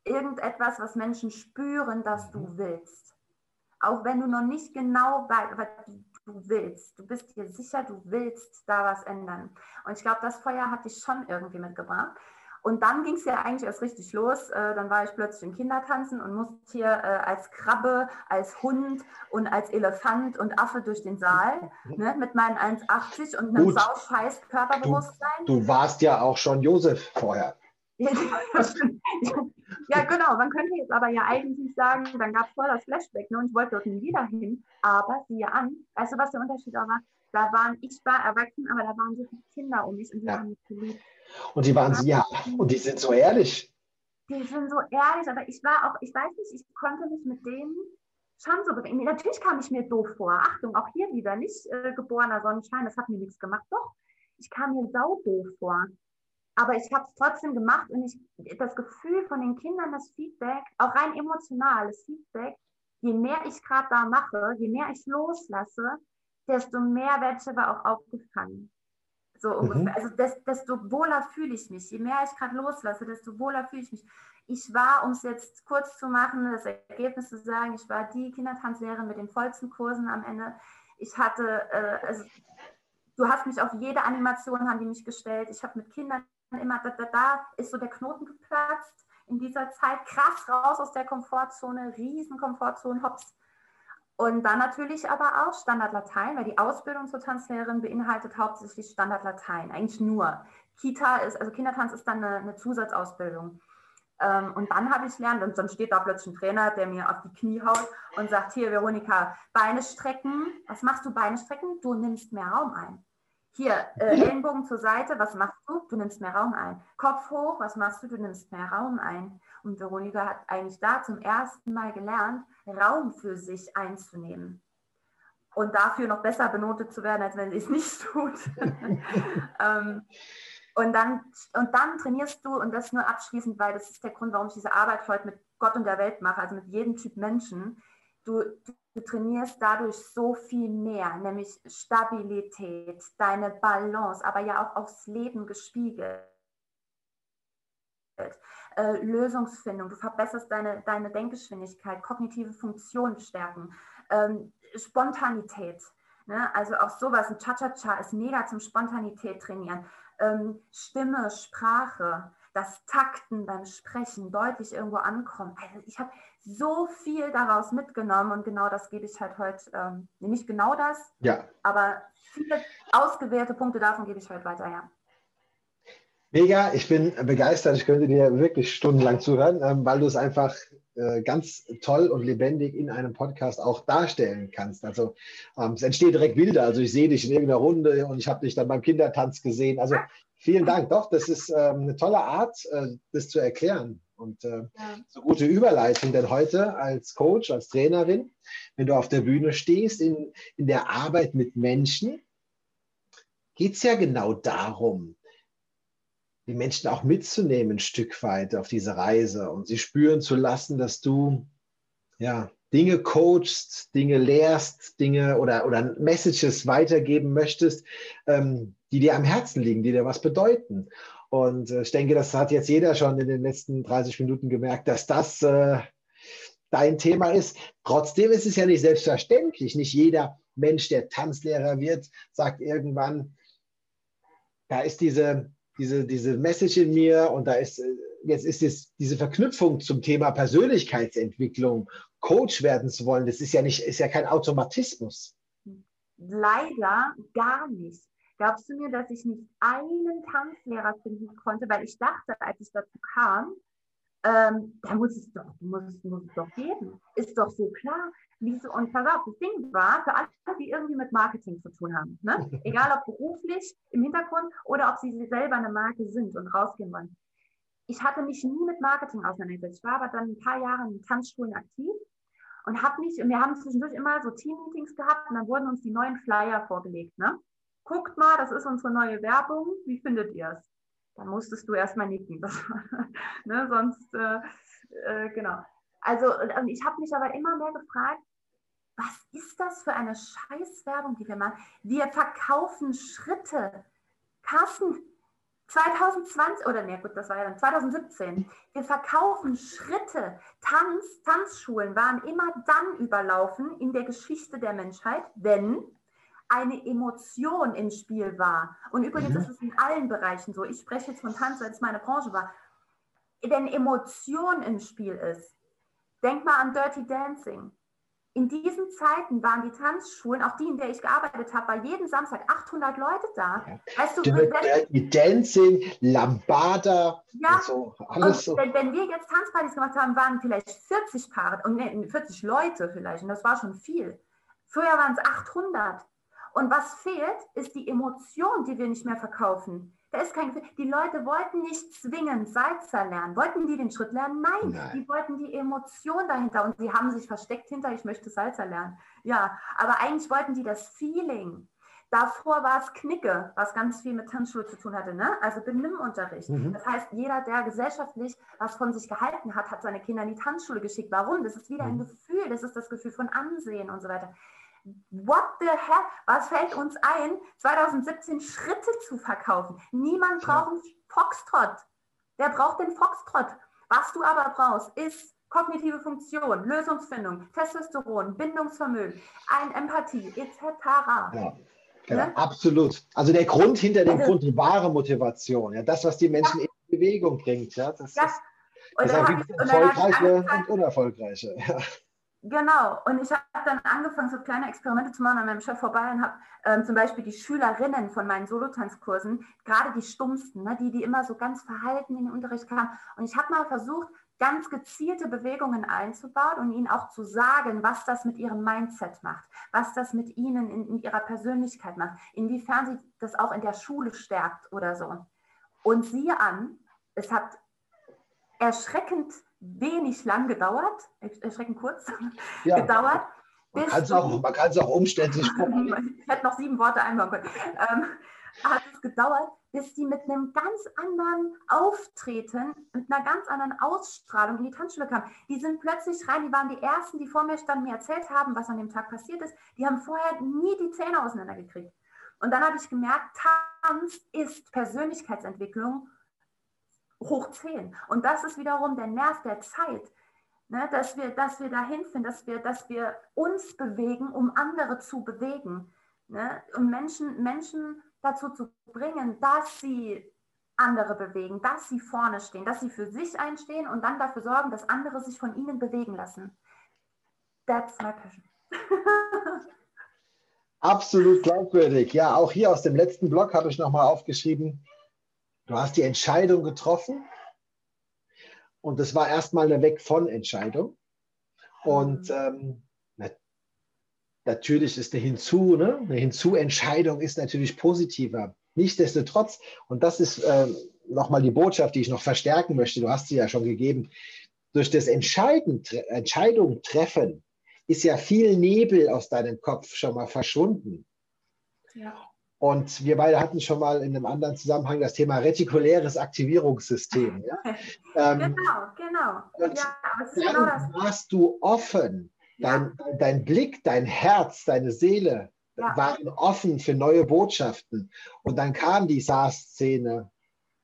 irgendetwas, was Menschen spüren, dass du mhm. willst. Auch wenn du noch nicht genau weißt, du willst. Du bist dir sicher, du willst da was ändern. Und ich glaube, das Feuer hat dich schon irgendwie mitgebracht. Und dann ging es ja eigentlich erst richtig los. Äh, dann war ich plötzlich im Kindertanzen und musste hier äh, als Krabbe, als Hund und als Elefant und Affe durch den Saal ne, mit meinen 1,80 und einem sauscheiß Körperbewusstsein. Du, du warst ja auch schon Josef vorher. Ja, genau. Man könnte jetzt aber ja eigentlich sagen, dann gab es voll das Flashback ne, und ich wollte dort nie wieder hin. Aber siehe an, weißt du, was der Unterschied auch war? Da waren, ich war erwachsen, aber da waren so viele Kinder um mich und die ja. haben mich geliebt. Und die waren, ja, und die sind so ehrlich. Die sind so ehrlich, aber ich war auch, ich weiß nicht, ich konnte mich mit denen schon so bewegen. Natürlich kam ich mir doof vor. Achtung, auch hier wieder, nicht äh, geborener Sonnenschein, das hat mir nichts gemacht. Doch, ich kam mir sau doof vor. Aber ich habe es trotzdem gemacht und ich, das Gefühl von den Kindern, das Feedback, auch rein emotionales Feedback, je mehr ich gerade da mache, je mehr ich loslasse, desto mehr werde ich aber auch aufgefangen. So ungefähr. Mhm. Also desto wohler fühle ich mich. Je mehr ich gerade loslasse, desto wohler fühle ich mich. Ich war, um es jetzt kurz zu machen, das Ergebnis zu sagen, ich war die Kindertanzlehrerin mit den vollsten Kursen am Ende. Ich hatte, äh, also du hast mich auf jede Animation, haben die mich gestellt. Ich habe mit Kindern immer, da, da, da ist so der Knoten geplatzt in dieser Zeit. Krass raus aus der Komfortzone, riesen Komfortzone, hops. Und dann natürlich aber auch Standardlatein, weil die Ausbildung zur Tanzlehrerin beinhaltet hauptsächlich Standardlatein, eigentlich nur. Kita ist, also Kindertanz ist dann eine, eine Zusatzausbildung. Ähm, und dann habe ich lernen, und dann steht da plötzlich ein Trainer, der mir auf die Knie haut und sagt, hier Veronika, Beine strecken. Was machst du Beine strecken? Du nimmst mehr Raum ein. Hier, äh, Ellenbogen zur Seite, was machst du? Du nimmst mehr Raum ein. Kopf hoch, was machst du? Du nimmst mehr Raum ein. Und Veronika hat eigentlich da zum ersten Mal gelernt, Raum für sich einzunehmen. Und dafür noch besser benotet zu werden, als wenn sie es nicht tut. ähm, und, dann, und dann trainierst du, und das nur abschließend, weil das ist der Grund, warum ich diese Arbeit heute mit Gott und der Welt mache, also mit jedem Typ Menschen. Du, du trainierst dadurch so viel mehr, nämlich Stabilität, deine Balance, aber ja auch aufs Leben gespiegelt. Äh, Lösungsfindung, du verbesserst deine, deine Denkgeschwindigkeit, kognitive Funktionen stärken, ähm, Spontanität. Ne? Also auch sowas, ein Cha-Cha-Cha ist mega zum Spontanität trainieren. Ähm, Stimme, Sprache, das Takten beim Sprechen, deutlich irgendwo ankommen. Also ich habe so viel daraus mitgenommen und genau das gebe ich halt heute, ähm, nicht genau das, ja. aber viele ausgewählte Punkte davon gebe ich heute weiter, ja. Mega, ich bin begeistert. Ich könnte dir wirklich stundenlang zuhören, ähm, weil du es einfach äh, ganz toll und lebendig in einem Podcast auch darstellen kannst. Also ähm, es entsteht direkt Bilder. Also ich sehe dich in irgendeiner Runde und ich habe dich dann beim Kindertanz gesehen. Also vielen Dank. Doch, das ist ähm, eine tolle Art, äh, das zu erklären. Und äh, ja. so gute Überleitung, denn heute als Coach, als Trainerin, wenn du auf der Bühne stehst, in, in der Arbeit mit Menschen, geht es ja genau darum, die Menschen auch mitzunehmen, ein Stück weit auf diese Reise und sie spüren zu lassen, dass du ja Dinge coachst, Dinge lehrst, Dinge oder, oder Messages weitergeben möchtest, ähm, die dir am Herzen liegen, die dir was bedeuten. Und äh, ich denke, das hat jetzt jeder schon in den letzten 30 Minuten gemerkt, dass das äh, dein Thema ist. Trotzdem ist es ja nicht selbstverständlich. Nicht jeder Mensch, der Tanzlehrer wird, sagt irgendwann, da ist diese, diese, diese Message in mir und da ist, äh, jetzt ist es diese Verknüpfung zum Thema Persönlichkeitsentwicklung, Coach werden zu wollen, das ist ja nicht, ist ja kein Automatismus. Leider gar nicht. Glaubst du mir, dass ich nicht einen Tanzlehrer finden konnte, weil ich dachte, als ich dazu kam, ähm, da muss es doch, muss, muss es doch geben. Ist doch so klar. Wieso? Und pass auf, das Ding war für alle, die irgendwie mit Marketing zu tun haben. Ne? Egal ob beruflich im Hintergrund oder ob sie selber eine Marke sind und rausgehen wollen. Ich hatte mich nie mit Marketing auseinandergesetzt. Ich war aber dann ein paar Jahre in Tanzschulen aktiv und habe mich, und wir haben zwischendurch immer so Team-Meetings gehabt und dann wurden uns die neuen Flyer vorgelegt. Ne? Guckt mal, das ist unsere neue Werbung. Wie findet ihr es? dann musstest du erstmal nicken. Das, ne, sonst, äh, äh, genau. Also, und ich habe mich aber immer mehr gefragt, was ist das für eine Scheißwerbung, die wir machen? Wir verkaufen Schritte. Carsten, 2020, oder ne, gut, das war ja dann 2017. Wir verkaufen Schritte. Tanz, Tanzschulen waren immer dann überlaufen in der Geschichte der Menschheit, wenn eine Emotion im Spiel war. Und übrigens mhm. ist es in allen Bereichen so. Ich spreche jetzt von Tanz, weil es meine Branche war. Wenn Emotion im Spiel ist, denk mal an Dirty Dancing. In diesen Zeiten waren die Tanzschulen, auch die, in der ich gearbeitet habe, war jeden Samstag 800 Leute da. Ja. Weißt du, Dirty Dancing, Lambada, ja, so, alles so. Wenn, wenn, wir jetzt Tanzpartys gemacht haben, waren vielleicht 40 Paare, und nee, 40 Leute vielleicht, und das war schon viel. Früher waren es 800. Und was fehlt, ist die Emotion, die wir nicht mehr verkaufen. Da ist kein, die Leute wollten nicht zwingend Salzer lernen. Wollten die den Schritt lernen? Nein, Nein, die wollten die Emotion dahinter und sie haben sich versteckt hinter, ich möchte Salzer lernen. Ja, aber eigentlich wollten die das Feeling. Davor war es Knicke, was ganz viel mit Tanzschule zu tun hatte, ne? also Benimmunterricht. Mhm. Das heißt, jeder, der gesellschaftlich was von sich gehalten hat, hat seine Kinder in die Tanzschule geschickt. Warum? Das ist wieder mhm. ein Gefühl, das ist das Gefühl von Ansehen und so weiter. What the heck? Was fällt uns ein, 2017 Schritte zu verkaufen? Niemand braucht einen Foxtrot. Wer braucht den Foxtrot? Was du aber brauchst, ist kognitive Funktion, Lösungsfindung, Testosteron, Bindungsvermögen, ein Empathie etc. Ja. Genau, ne? absolut. Also der Grund hinter dem also, Grund, die wahre Motivation, ja, das, was die Menschen ja. in Bewegung bringt. Ja, das ja. Ist, und es erfolgreiche und unerfolgreiche. Ja. Genau, und ich habe dann angefangen, so kleine Experimente zu machen an meinem Chef vorbei und habe ähm, zum Beispiel die Schülerinnen von meinen Solotanzkursen, gerade die stummsten, ne, die, die immer so ganz verhalten in den Unterricht kamen. Und ich habe mal versucht, ganz gezielte Bewegungen einzubauen und ihnen auch zu sagen, was das mit ihrem Mindset macht, was das mit ihnen in, in ihrer Persönlichkeit macht, inwiefern sie das auch in der Schule stärkt oder so. Und siehe an, es hat erschreckend wenig lang gedauert, erschreckend kurz ja. gedauert. Man kann es auch, auch umständlich Ich hätte noch sieben Worte einbauen können. Ähm, hat es gedauert, bis die mit einem ganz anderen Auftreten, mit einer ganz anderen Ausstrahlung in die Tanzschule kamen. Die sind plötzlich rein, die waren die Ersten, die vor mir standen, mir erzählt haben, was an dem Tag passiert ist. Die haben vorher nie die Zähne auseinandergekriegt. Und dann habe ich gemerkt, Tanz ist Persönlichkeitsentwicklung hoch 10. Und das ist wiederum der Nerv der Zeit, ne, dass, wir, dass wir dahin finden, dass wir, dass wir uns bewegen, um andere zu bewegen. Ne, um Menschen, Menschen dazu zu bringen, dass sie andere bewegen, dass sie vorne stehen, dass sie für sich einstehen und dann dafür sorgen, dass andere sich von ihnen bewegen lassen. That's my passion. Absolut glaubwürdig. Ja, auch hier aus dem letzten Blog habe ich nochmal aufgeschrieben, Du hast die Entscheidung getroffen und das war erstmal eine Weg von Entscheidung. Und mhm. ähm, natürlich ist eine Hinzu, ne? eine Hinzu-Entscheidung ist natürlich positiver. Nichtsdestotrotz, und das ist ähm, nochmal die Botschaft, die ich noch verstärken möchte, du hast sie ja schon gegeben, durch das Entscheiden, Entscheidung treffen ist ja viel Nebel aus deinem Kopf schon mal verschwunden. Ja. Und wir beide hatten schon mal in einem anderen Zusammenhang das Thema retikuläres Aktivierungssystem. Ja? Ähm, genau, genau. Und ja, dann genau warst du offen Dein, ja. dein Blick, dein Herz, deine Seele ja. waren offen für neue Botschaften. Und dann kam die SARS-Szene.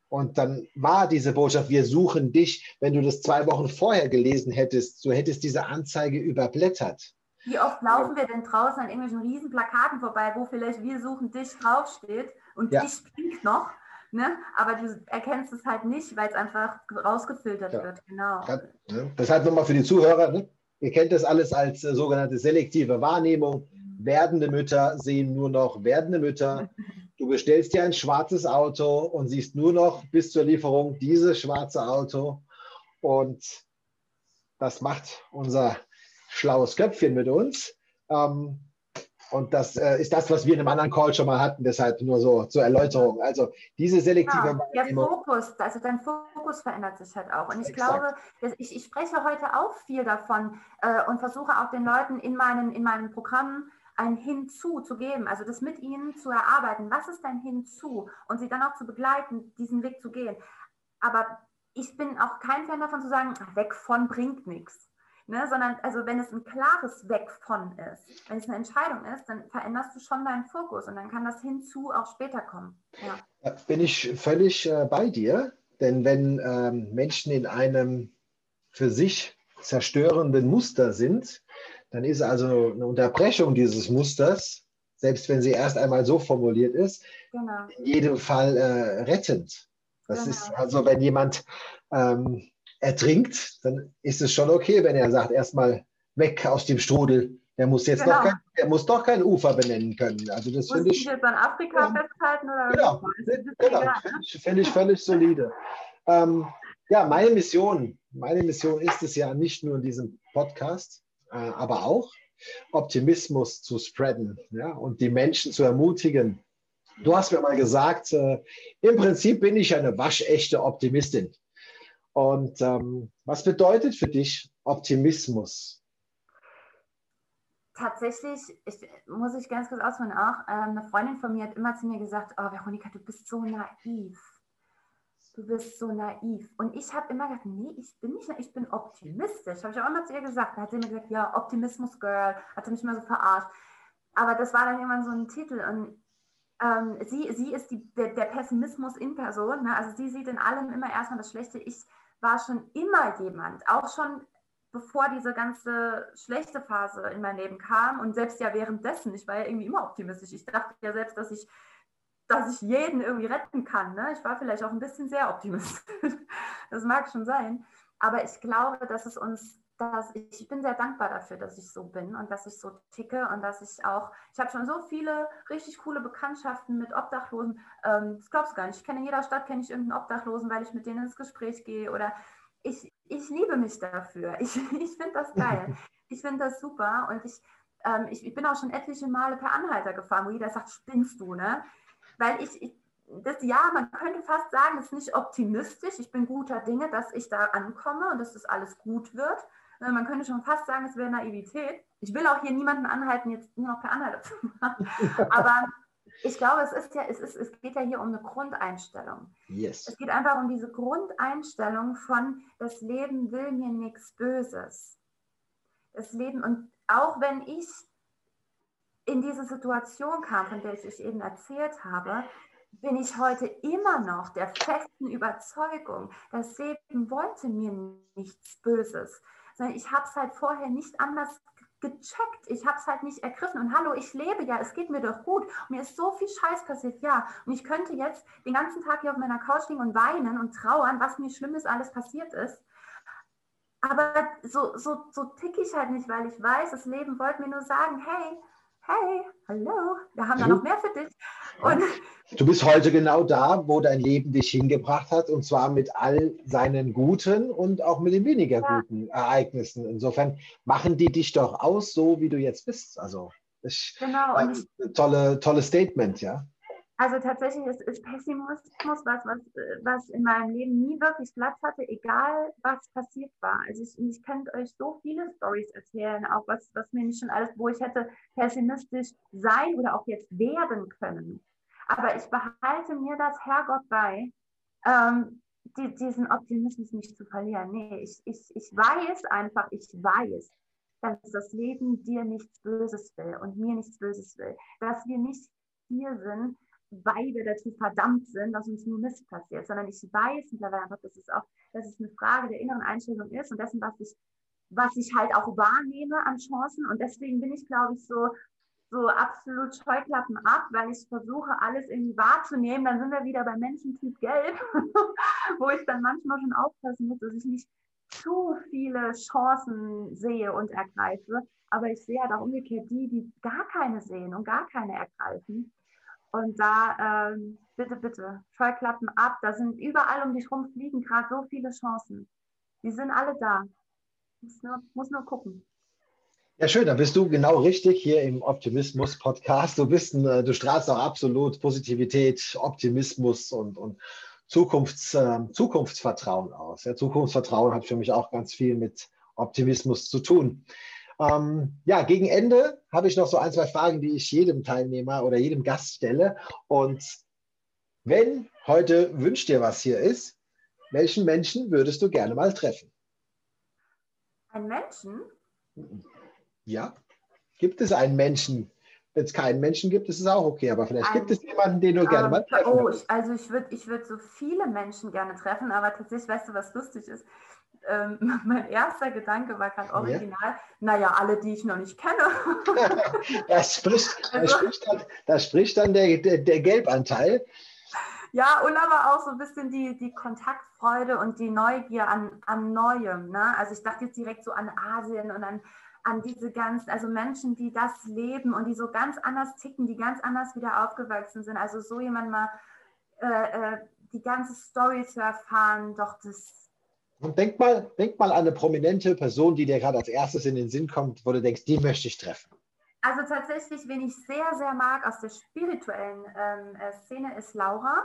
Und dann war diese Botschaft, wir suchen dich. Wenn du das zwei Wochen vorher gelesen hättest, so hättest diese Anzeige überblättert. Wie oft laufen wir denn draußen an irgendwelchen riesen Plakaten vorbei, wo vielleicht wir suchen dich draufsteht und ja. dich blinkt noch, ne? aber du erkennst es halt nicht, weil es einfach rausgefiltert ja. wird. Genau. Ne? Deshalb nochmal für die Zuhörer, ne? ihr kennt das alles als äh, sogenannte selektive Wahrnehmung. Werdende Mütter sehen nur noch werdende Mütter. Du bestellst dir ein schwarzes Auto und siehst nur noch bis zur Lieferung dieses schwarze Auto. Und das macht unser schlaues Köpfchen mit uns. Ähm, und das äh, ist das, was wir in einem anderen Call schon mal hatten, deshalb nur so zur Erläuterung. Also diese selektive ja, Der Fokus, also dein Fokus verändert sich halt auch. Und ich Exakt. glaube, ich, ich, spreche heute auch viel davon äh, und versuche auch den Leuten in meinen, in meinen Programmen ein Hinzu zu geben, also das mit ihnen zu erarbeiten. Was ist dein Hinzu? Und sie dann auch zu begleiten, diesen Weg zu gehen. Aber ich bin auch kein Fan davon zu sagen, weg von bringt nichts. Ne, sondern also wenn es ein klares Weg von ist, wenn es eine Entscheidung ist, dann veränderst du schon deinen Fokus und dann kann das hinzu auch später kommen. Ja. Bin ich völlig äh, bei dir, denn wenn ähm, Menschen in einem für sich zerstörenden Muster sind, dann ist also eine Unterbrechung dieses Musters, selbst wenn sie erst einmal so formuliert ist, genau. in jedem Fall äh, rettend. Das genau. ist also, wenn jemand ähm, ertrinkt, dann ist es schon okay, wenn er sagt, erstmal weg aus dem Strudel. Der muss jetzt genau. doch, kein, der muss doch kein Ufer benennen können. Also das finde ich. jetzt an Afrika ja, festhalten oder Genau, genau finde ich, find ich völlig solide. Ähm, ja, meine Mission, meine Mission ist es ja nicht nur in diesem Podcast, äh, aber auch Optimismus zu spreaden ja, und die Menschen zu ermutigen. Du hast mir mal gesagt, äh, im Prinzip bin ich eine waschechte Optimistin. Und ähm, was bedeutet für dich Optimismus? Tatsächlich, ich, muss ich ganz kurz ausholen auch, ähm, eine Freundin von mir hat immer zu mir gesagt, oh Veronika, du bist so naiv. Du bist so naiv. Und ich habe immer gesagt, nee, ich bin nicht ich bin optimistisch. Habe ich auch immer zu ihr gesagt. Da hat sie mir gesagt, ja, Optimismus Girl, hat sie mich immer so verarscht. Aber das war dann irgendwann so ein Titel und ähm, sie, sie ist die, der, der, Pessimismus in Person. Ne? Also sie sieht in allem immer erstmal das Schlechte. Ich war schon immer jemand, auch schon bevor diese ganze schlechte Phase in mein Leben kam und selbst ja währenddessen, ich war ja irgendwie immer optimistisch. Ich dachte ja selbst, dass ich, dass ich jeden irgendwie retten kann. Ne? Ich war vielleicht auch ein bisschen sehr optimistisch. das mag schon sein. Aber ich glaube, dass es uns, dass ich, ich bin sehr dankbar dafür, dass ich so bin und dass ich so ticke und dass ich auch, ich habe schon so viele richtig coole Bekanntschaften mit Obdachlosen. Ähm, das glaubst du gar nicht. Ich kenne in jeder Stadt kenne ich irgendeinen Obdachlosen, weil ich mit denen ins Gespräch gehe oder ich, ich liebe mich dafür. Ich, ich finde das geil. Ich finde das super und ich, ähm, ich, ich, bin auch schon etliche Male per Anhalter gefahren, wo jeder sagt, spinnst du, ne? Weil ich, ich das, ja, man könnte fast sagen, es ist nicht optimistisch. Ich bin guter Dinge, dass ich da ankomme und dass das alles gut wird. Äh, man könnte schon fast sagen, es wäre Naivität. Ich will auch hier niemanden anhalten, jetzt nur noch per Anhalter zu machen. Aber ich glaube, es ist ja, es ist, es geht ja hier um eine Grundeinstellung. Yes. Es geht einfach um diese Grundeinstellung von das Leben will mir nichts Böses. Das Leben, und auch wenn ich in diese Situation kam, von der ich euch eben erzählt habe, bin ich heute immer noch der festen Überzeugung, das Leben wollte mir nichts Böses, sondern ich habe es halt vorher nicht anders gecheckt. Ich habe es halt nicht ergriffen. Und hallo, ich lebe ja, es geht mir doch gut. Und mir ist so viel Scheiß passiert, ja. Und ich könnte jetzt den ganzen Tag hier auf meiner Couch liegen und weinen und trauern, was mir Schlimmes alles passiert ist. Aber so, so, so tick ich halt nicht, weil ich weiß, das Leben wollte mir nur sagen, hey, hey, hallo, wir haben da noch mehr für dich. Und du bist heute genau da, wo dein Leben dich hingebracht hat, und zwar mit all seinen guten und auch mit den weniger ja. guten Ereignissen. Insofern machen die dich doch aus, so wie du jetzt bist. Also, das ist genau, ein tolle, tolles Statement, ja. Also tatsächlich ist, ist Pessimismus was, was, was in meinem Leben nie wirklich Platz hatte, egal was passiert war. Also ich, ich könnte euch so viele Stories erzählen, auch was, was mir nicht schon alles, wo ich hätte pessimistisch sein oder auch jetzt werden können. Aber ich behalte mir das Herrgott bei, ähm, die, diesen Optimismus nicht zu verlieren. Nee, ich, ich, ich weiß einfach, ich weiß, dass das Leben dir nichts Böses will und mir nichts Böses will. Dass wir nicht hier sind, weil wir dazu verdammt sind, dass uns nur Mist passiert, sondern ich weiß mittlerweile einfach, dass es auch, dass es eine Frage der inneren Einstellung ist und dessen, was ich, was ich halt auch wahrnehme an Chancen. Und deswegen bin ich, glaube ich, so, so absolut Scheuklappen ab, weil ich versuche, alles irgendwie wahrzunehmen. Dann sind wir wieder beim Menschentyp Gelb, wo ich dann manchmal schon aufpassen muss, dass ich nicht zu viele Chancen sehe und ergreife. Aber ich sehe halt auch umgekehrt die, die gar keine sehen und gar keine ergreifen. Und da ähm, bitte, bitte, Scheuklappen ab. Da sind überall um dich rum fliegen gerade so viele Chancen. Die sind alle da. Muss nur, muss nur gucken. Ja, schön, da bist du genau richtig hier im Optimismus-Podcast. Du bist ein, äh, du strahlst auch absolut Positivität, Optimismus und, und Zukunfts, äh, Zukunftsvertrauen aus. Ja, Zukunftsvertrauen hat für mich auch ganz viel mit Optimismus zu tun. Ähm, ja, gegen Ende habe ich noch so ein, zwei Fragen, die ich jedem Teilnehmer oder jedem Gast stelle. Und wenn heute wünscht dir was hier ist, welchen Menschen würdest du gerne mal treffen? Ein Menschen? Ja. Gibt es einen Menschen? Wenn es keinen Menschen gibt, ist es auch okay, aber vielleicht ein, gibt es jemanden, den du ähm, gerne mal treffen Oh, ich, also ich würde ich würd so viele Menschen gerne treffen, aber tatsächlich, weißt du, was lustig ist? Ähm, mein erster Gedanke war gerade original, ja. naja, alle, die ich noch nicht kenne. das, spricht, also, das, spricht dann, das spricht dann der, der, der Gelbanteil. Ja, und aber auch so ein bisschen die, die Kontaktfreude und die Neugier an, an Neuem. Ne? Also ich dachte jetzt direkt so an Asien und an, an diese ganzen, also Menschen, die das leben und die so ganz anders ticken, die ganz anders wieder aufgewachsen sind. Also so jemand mal äh, äh, die ganze Story zu erfahren, doch das und denk mal, denk mal an eine prominente Person, die dir gerade als erstes in den Sinn kommt, wo du denkst, die möchte ich treffen. Also tatsächlich, wen ich sehr, sehr mag aus der spirituellen ähm, äh, Szene, ist Laura.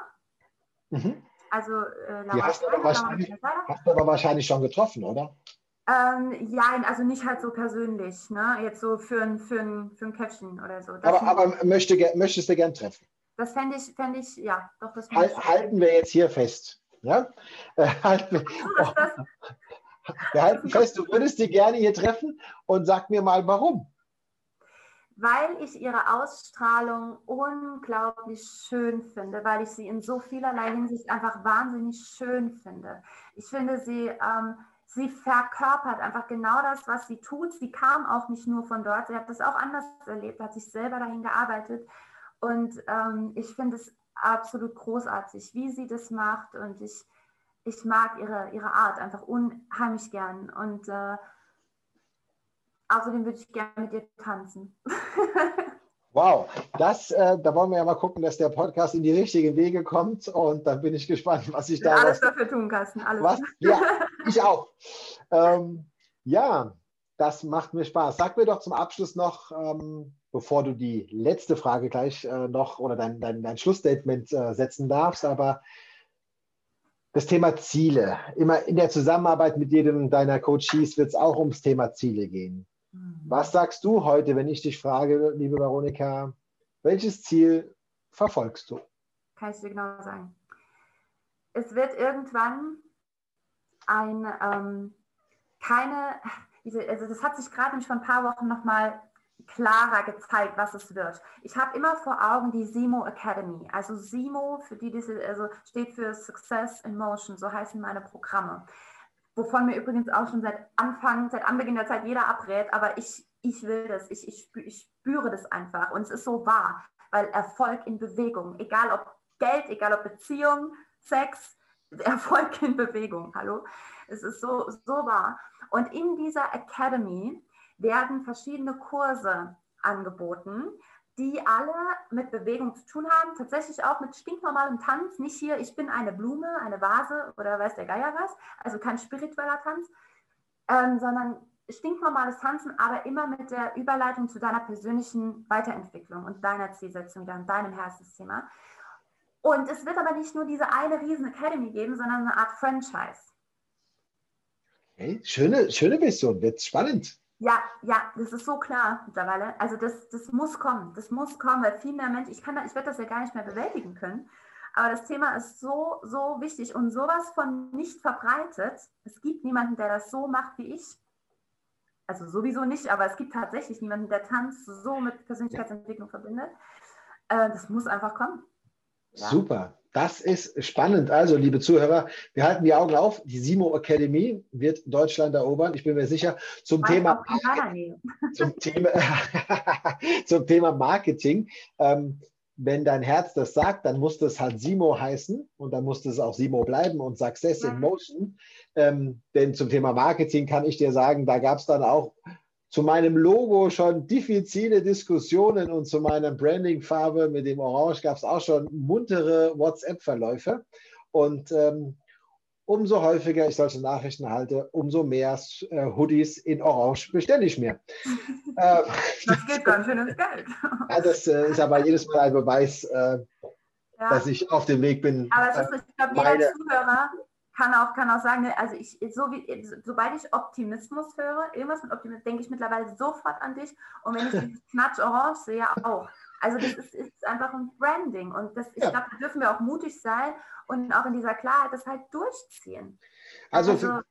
Mhm. Also äh, Laura, die hast, Stein, Laura hast du aber wahrscheinlich schon getroffen, oder? Ähm, ja, also nicht halt so persönlich, ne? Jetzt so für ein, für ein, für ein Käffchen oder so. aber aber möchte, möchtest du gern treffen? Das fände ich, fänd ich, ja, doch, das halt, Halten wir jetzt hier fest. Ja? Äh, halten oh. Wir halten fest, du würdest sie gerne hier treffen und sag mir mal warum. Weil ich ihre Ausstrahlung unglaublich schön finde, weil ich sie in so vielerlei Hinsicht einfach wahnsinnig schön finde. Ich finde sie, ähm, sie verkörpert einfach genau das, was sie tut. Sie kam auch nicht nur von dort, sie hat das auch anders erlebt, hat sich selber dahin gearbeitet. Und ähm, ich finde es absolut großartig, wie sie das macht und ich, ich mag ihre, ihre Art einfach unheimlich gern und äh, außerdem würde ich gerne mit ihr tanzen. Wow, das, äh, da wollen wir ja mal gucken, dass der Podcast in die richtigen Wege kommt und dann bin ich gespannt, was ich da. Alles dafür tun, Carsten, alles. Was? Ja, ich auch. Ähm, ja, das macht mir Spaß. Sag mir doch zum Abschluss noch, ähm, bevor du die letzte Frage gleich äh, noch oder dein, dein, dein Schlussstatement äh, setzen darfst, aber das Thema Ziele. Immer in der Zusammenarbeit mit jedem deiner Coaches wird es auch ums Thema Ziele gehen. Mhm. Was sagst du heute, wenn ich dich frage, liebe Veronika, welches Ziel verfolgst du? Kann ich dir genau sagen. Es wird irgendwann ein, ähm, keine, also das hat sich gerade vor ein paar Wochen nochmal klarer gezeigt, was es wird. Ich habe immer vor Augen die SIMO Academy. Also SIMO, für die diese, also steht für Success in Motion, so heißen meine Programme. Wovon mir übrigens auch schon seit Anfang, seit Anbeginn der Zeit jeder abrät, aber ich, ich will das, ich, ich, ich spüre das einfach und es ist so wahr, weil Erfolg in Bewegung, egal ob Geld, egal ob Beziehung, Sex, Erfolg in Bewegung, hallo, es ist so, so wahr. Und in dieser Academy werden verschiedene Kurse angeboten, die alle mit Bewegung zu tun haben, tatsächlich auch mit stinknormalem Tanz, nicht hier, ich bin eine Blume, eine Vase oder weiß der Geier was, also kein spiritueller Tanz, ähm, sondern stinknormales Tanzen, aber immer mit der Überleitung zu deiner persönlichen Weiterentwicklung und deiner Zielsetzung, dann deinem Herzensthema. Und es wird aber nicht nur diese eine riesen Academy geben, sondern eine Art Franchise. Okay, schöne, schöne Vision, wird spannend. Ja, ja, das ist so klar mittlerweile. Also das, das muss kommen. Das muss kommen, weil viel mehr Menschen, ich kann ich werde das ja gar nicht mehr bewältigen können. Aber das Thema ist so, so wichtig und sowas von nicht verbreitet. Es gibt niemanden, der das so macht wie ich. also sowieso nicht, aber es gibt tatsächlich niemanden, der Tanz so mit Persönlichkeitsentwicklung verbindet. Äh, das muss einfach kommen. Ja. Super. Das ist spannend. Also, liebe Zuhörer, wir halten die Augen auf. Die Simo Academy wird Deutschland erobern. Ich bin mir sicher. Zum, Thema, zum, Thema, zum Thema Marketing. Ähm, wenn dein Herz das sagt, dann muss das halt Simo heißen und dann muss das auch Simo bleiben und Success in Motion. Ähm, denn zum Thema Marketing kann ich dir sagen, da gab es dann auch zu meinem Logo schon diffizile Diskussionen und zu meiner Brandingfarbe mit dem Orange gab es auch schon muntere WhatsApp-Verläufe. Und ähm, umso häufiger ich solche Nachrichten halte, umso mehr äh, Hoodies in Orange bestelle ich mir. äh, das geht ganz schön ins Geld. ja, das äh, ist aber jedes Mal ein Beweis, äh, ja. dass ich auf dem Weg bin. Aber ist, ich glaube, jeder Zuhörer kann auch, kann auch sagen, also ich, so wie, sobald ich Optimismus höre, irgendwas mit Optimismus, denke ich mittlerweile sofort an dich. Und wenn ich dieses Knatsch Orange sehe, auch. Also das ist, ist einfach ein Branding. Und das, ich ja. glaube, da dürfen wir auch mutig sein und auch in dieser Klarheit das halt durchziehen. Also, also für,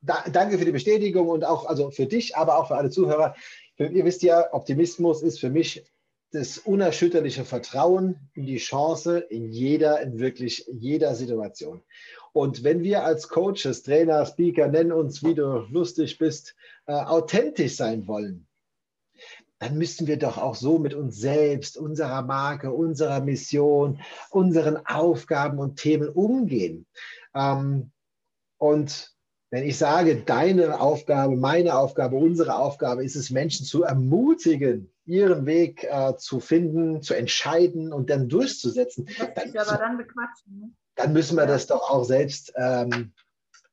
da, danke für die Bestätigung und auch also für dich, aber auch für alle Zuhörer. Ihr wisst ja, Optimismus ist für mich das unerschütterliche Vertrauen in die Chance in jeder, in wirklich jeder Situation. Und wenn wir als Coaches, Trainer, Speaker, nennen uns, wie du lustig bist, äh, authentisch sein wollen, dann müssen wir doch auch so mit uns selbst, unserer Marke, unserer Mission, unseren Aufgaben und Themen umgehen. Ähm, und wenn ich sage, deine Aufgabe, meine Aufgabe, unsere Aufgabe ist es, Menschen zu ermutigen, ihren Weg äh, zu finden, zu entscheiden und dann durchzusetzen, dann, dann, ne? Dann, müssen wir das doch auch selbst ähm,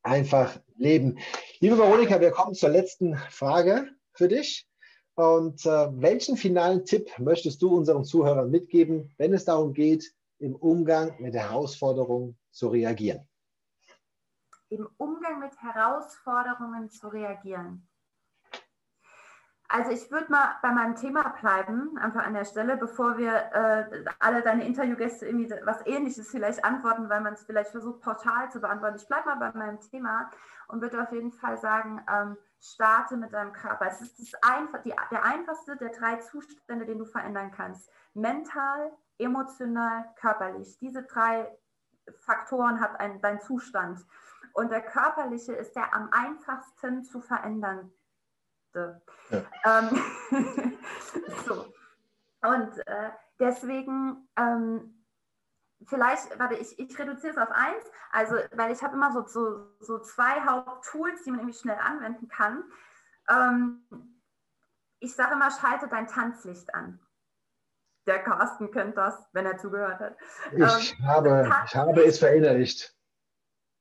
einfach leben. Liebe Veronika, wir kommen zur letzten Frage für dich. Und äh, welchen finalen Tipp möchtest du unseren Zuhörern mitgeben, wenn es darum geht, im Umgang mit Herausforderungen zu reagieren? Im Umgang mit Herausforderungen zu reagieren. Also ich würde mal bei meinem Thema bleiben, einfach an der Stelle, bevor wir äh, alle deine Interviewgäste irgendwie was Ähnliches vielleicht antworten, weil man es vielleicht versucht, pauschal zu beantworten. Ich bleibe mal bei meinem Thema und würde auf jeden Fall sagen, ähm, starte mit deinem Körper. Es ist das einfach, die, der einfachste der drei Zustände, den du verändern kannst. Mental, emotional, körperlich. Diese drei Faktoren hat ein, dein Zustand. Und der körperliche ist der am einfachsten zu verändern ja. Ähm, so. Und äh, deswegen, ähm, vielleicht, warte, ich, ich reduziere es auf eins, also, weil ich habe immer so, so, so zwei Haupttools, die man irgendwie schnell anwenden kann. Ähm, ich sage immer, schalte dein Tanzlicht an. Der Carsten kennt das, wenn er zugehört hat. Ich, ähm, habe, ich habe es verinnerlicht.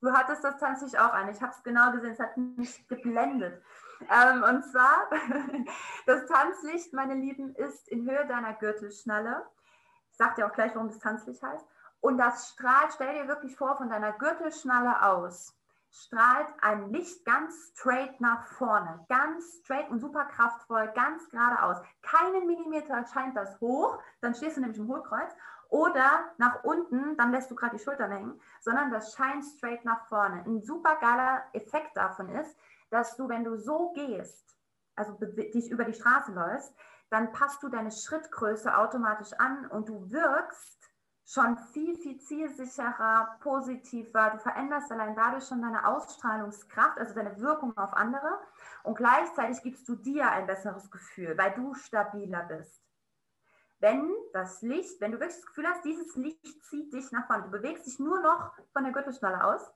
Du hattest das Tanzlicht auch an. Ich habe es genau gesehen, es hat mich geblendet. Ähm, und zwar, das Tanzlicht, meine Lieben, ist in Höhe deiner Gürtelschnalle. Ich sage dir auch gleich, warum das Tanzlicht heißt. Und das strahlt, stell dir wirklich vor, von deiner Gürtelschnalle aus, strahlt ein Licht ganz straight nach vorne. Ganz straight und super kraftvoll, ganz geradeaus. Keinen Millimeter scheint das hoch, dann stehst du nämlich im Hohlkreuz. Oder nach unten, dann lässt du gerade die Schultern hängen, sondern das scheint straight nach vorne. Ein super geiler Effekt davon ist, dass du, wenn du so gehst, also dich über die Straße läufst, dann passt du deine Schrittgröße automatisch an und du wirkst schon viel, viel zielsicherer, positiver. Du veränderst allein dadurch schon deine Ausstrahlungskraft, also deine Wirkung auf andere. Und gleichzeitig gibst du dir ein besseres Gefühl, weil du stabiler bist. Wenn das Licht, wenn du wirklich das Gefühl hast, dieses Licht zieht dich nach vorne, du bewegst dich nur noch von der Gürtelschnalle aus,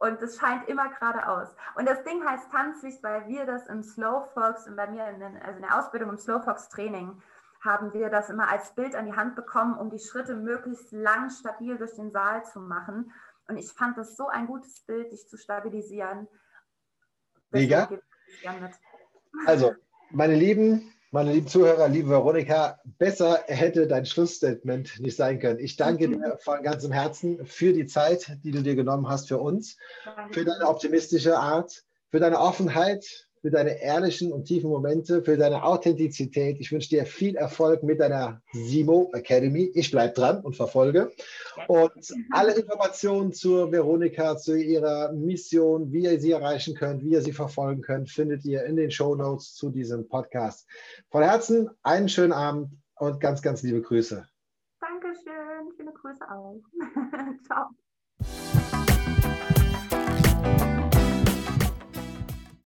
und es scheint immer geradeaus. Und das Ding heißt Tanzlicht, weil wir das im Slow Fox und bei mir in, den, also in der Ausbildung im Slow Fox Training haben wir das immer als Bild an die Hand bekommen, um die Schritte möglichst lang stabil durch den Saal zu machen. Und ich fand das so ein gutes Bild, dich zu stabilisieren. Mega. Also, meine Lieben, meine lieben Zuhörer, liebe Veronika, besser hätte dein Schlussstatement nicht sein können. Ich danke mhm. dir von ganzem Herzen für die Zeit, die du dir genommen hast für uns, für deine optimistische Art, für deine Offenheit, für deine ehrlichen und tiefen Momente, für deine Authentizität. Ich wünsche dir viel Erfolg mit deiner Simo Academy. Ich bleibe dran und verfolge. Und alle Informationen zur Veronika, zu ihrer Mission, wie ihr sie erreichen könnt, wie ihr sie verfolgen könnt, findet ihr in den Show Notes zu diesem Podcast. Von Herzen einen schönen Abend und ganz, ganz liebe Grüße. Dankeschön. Schöne Grüße auch. Ciao.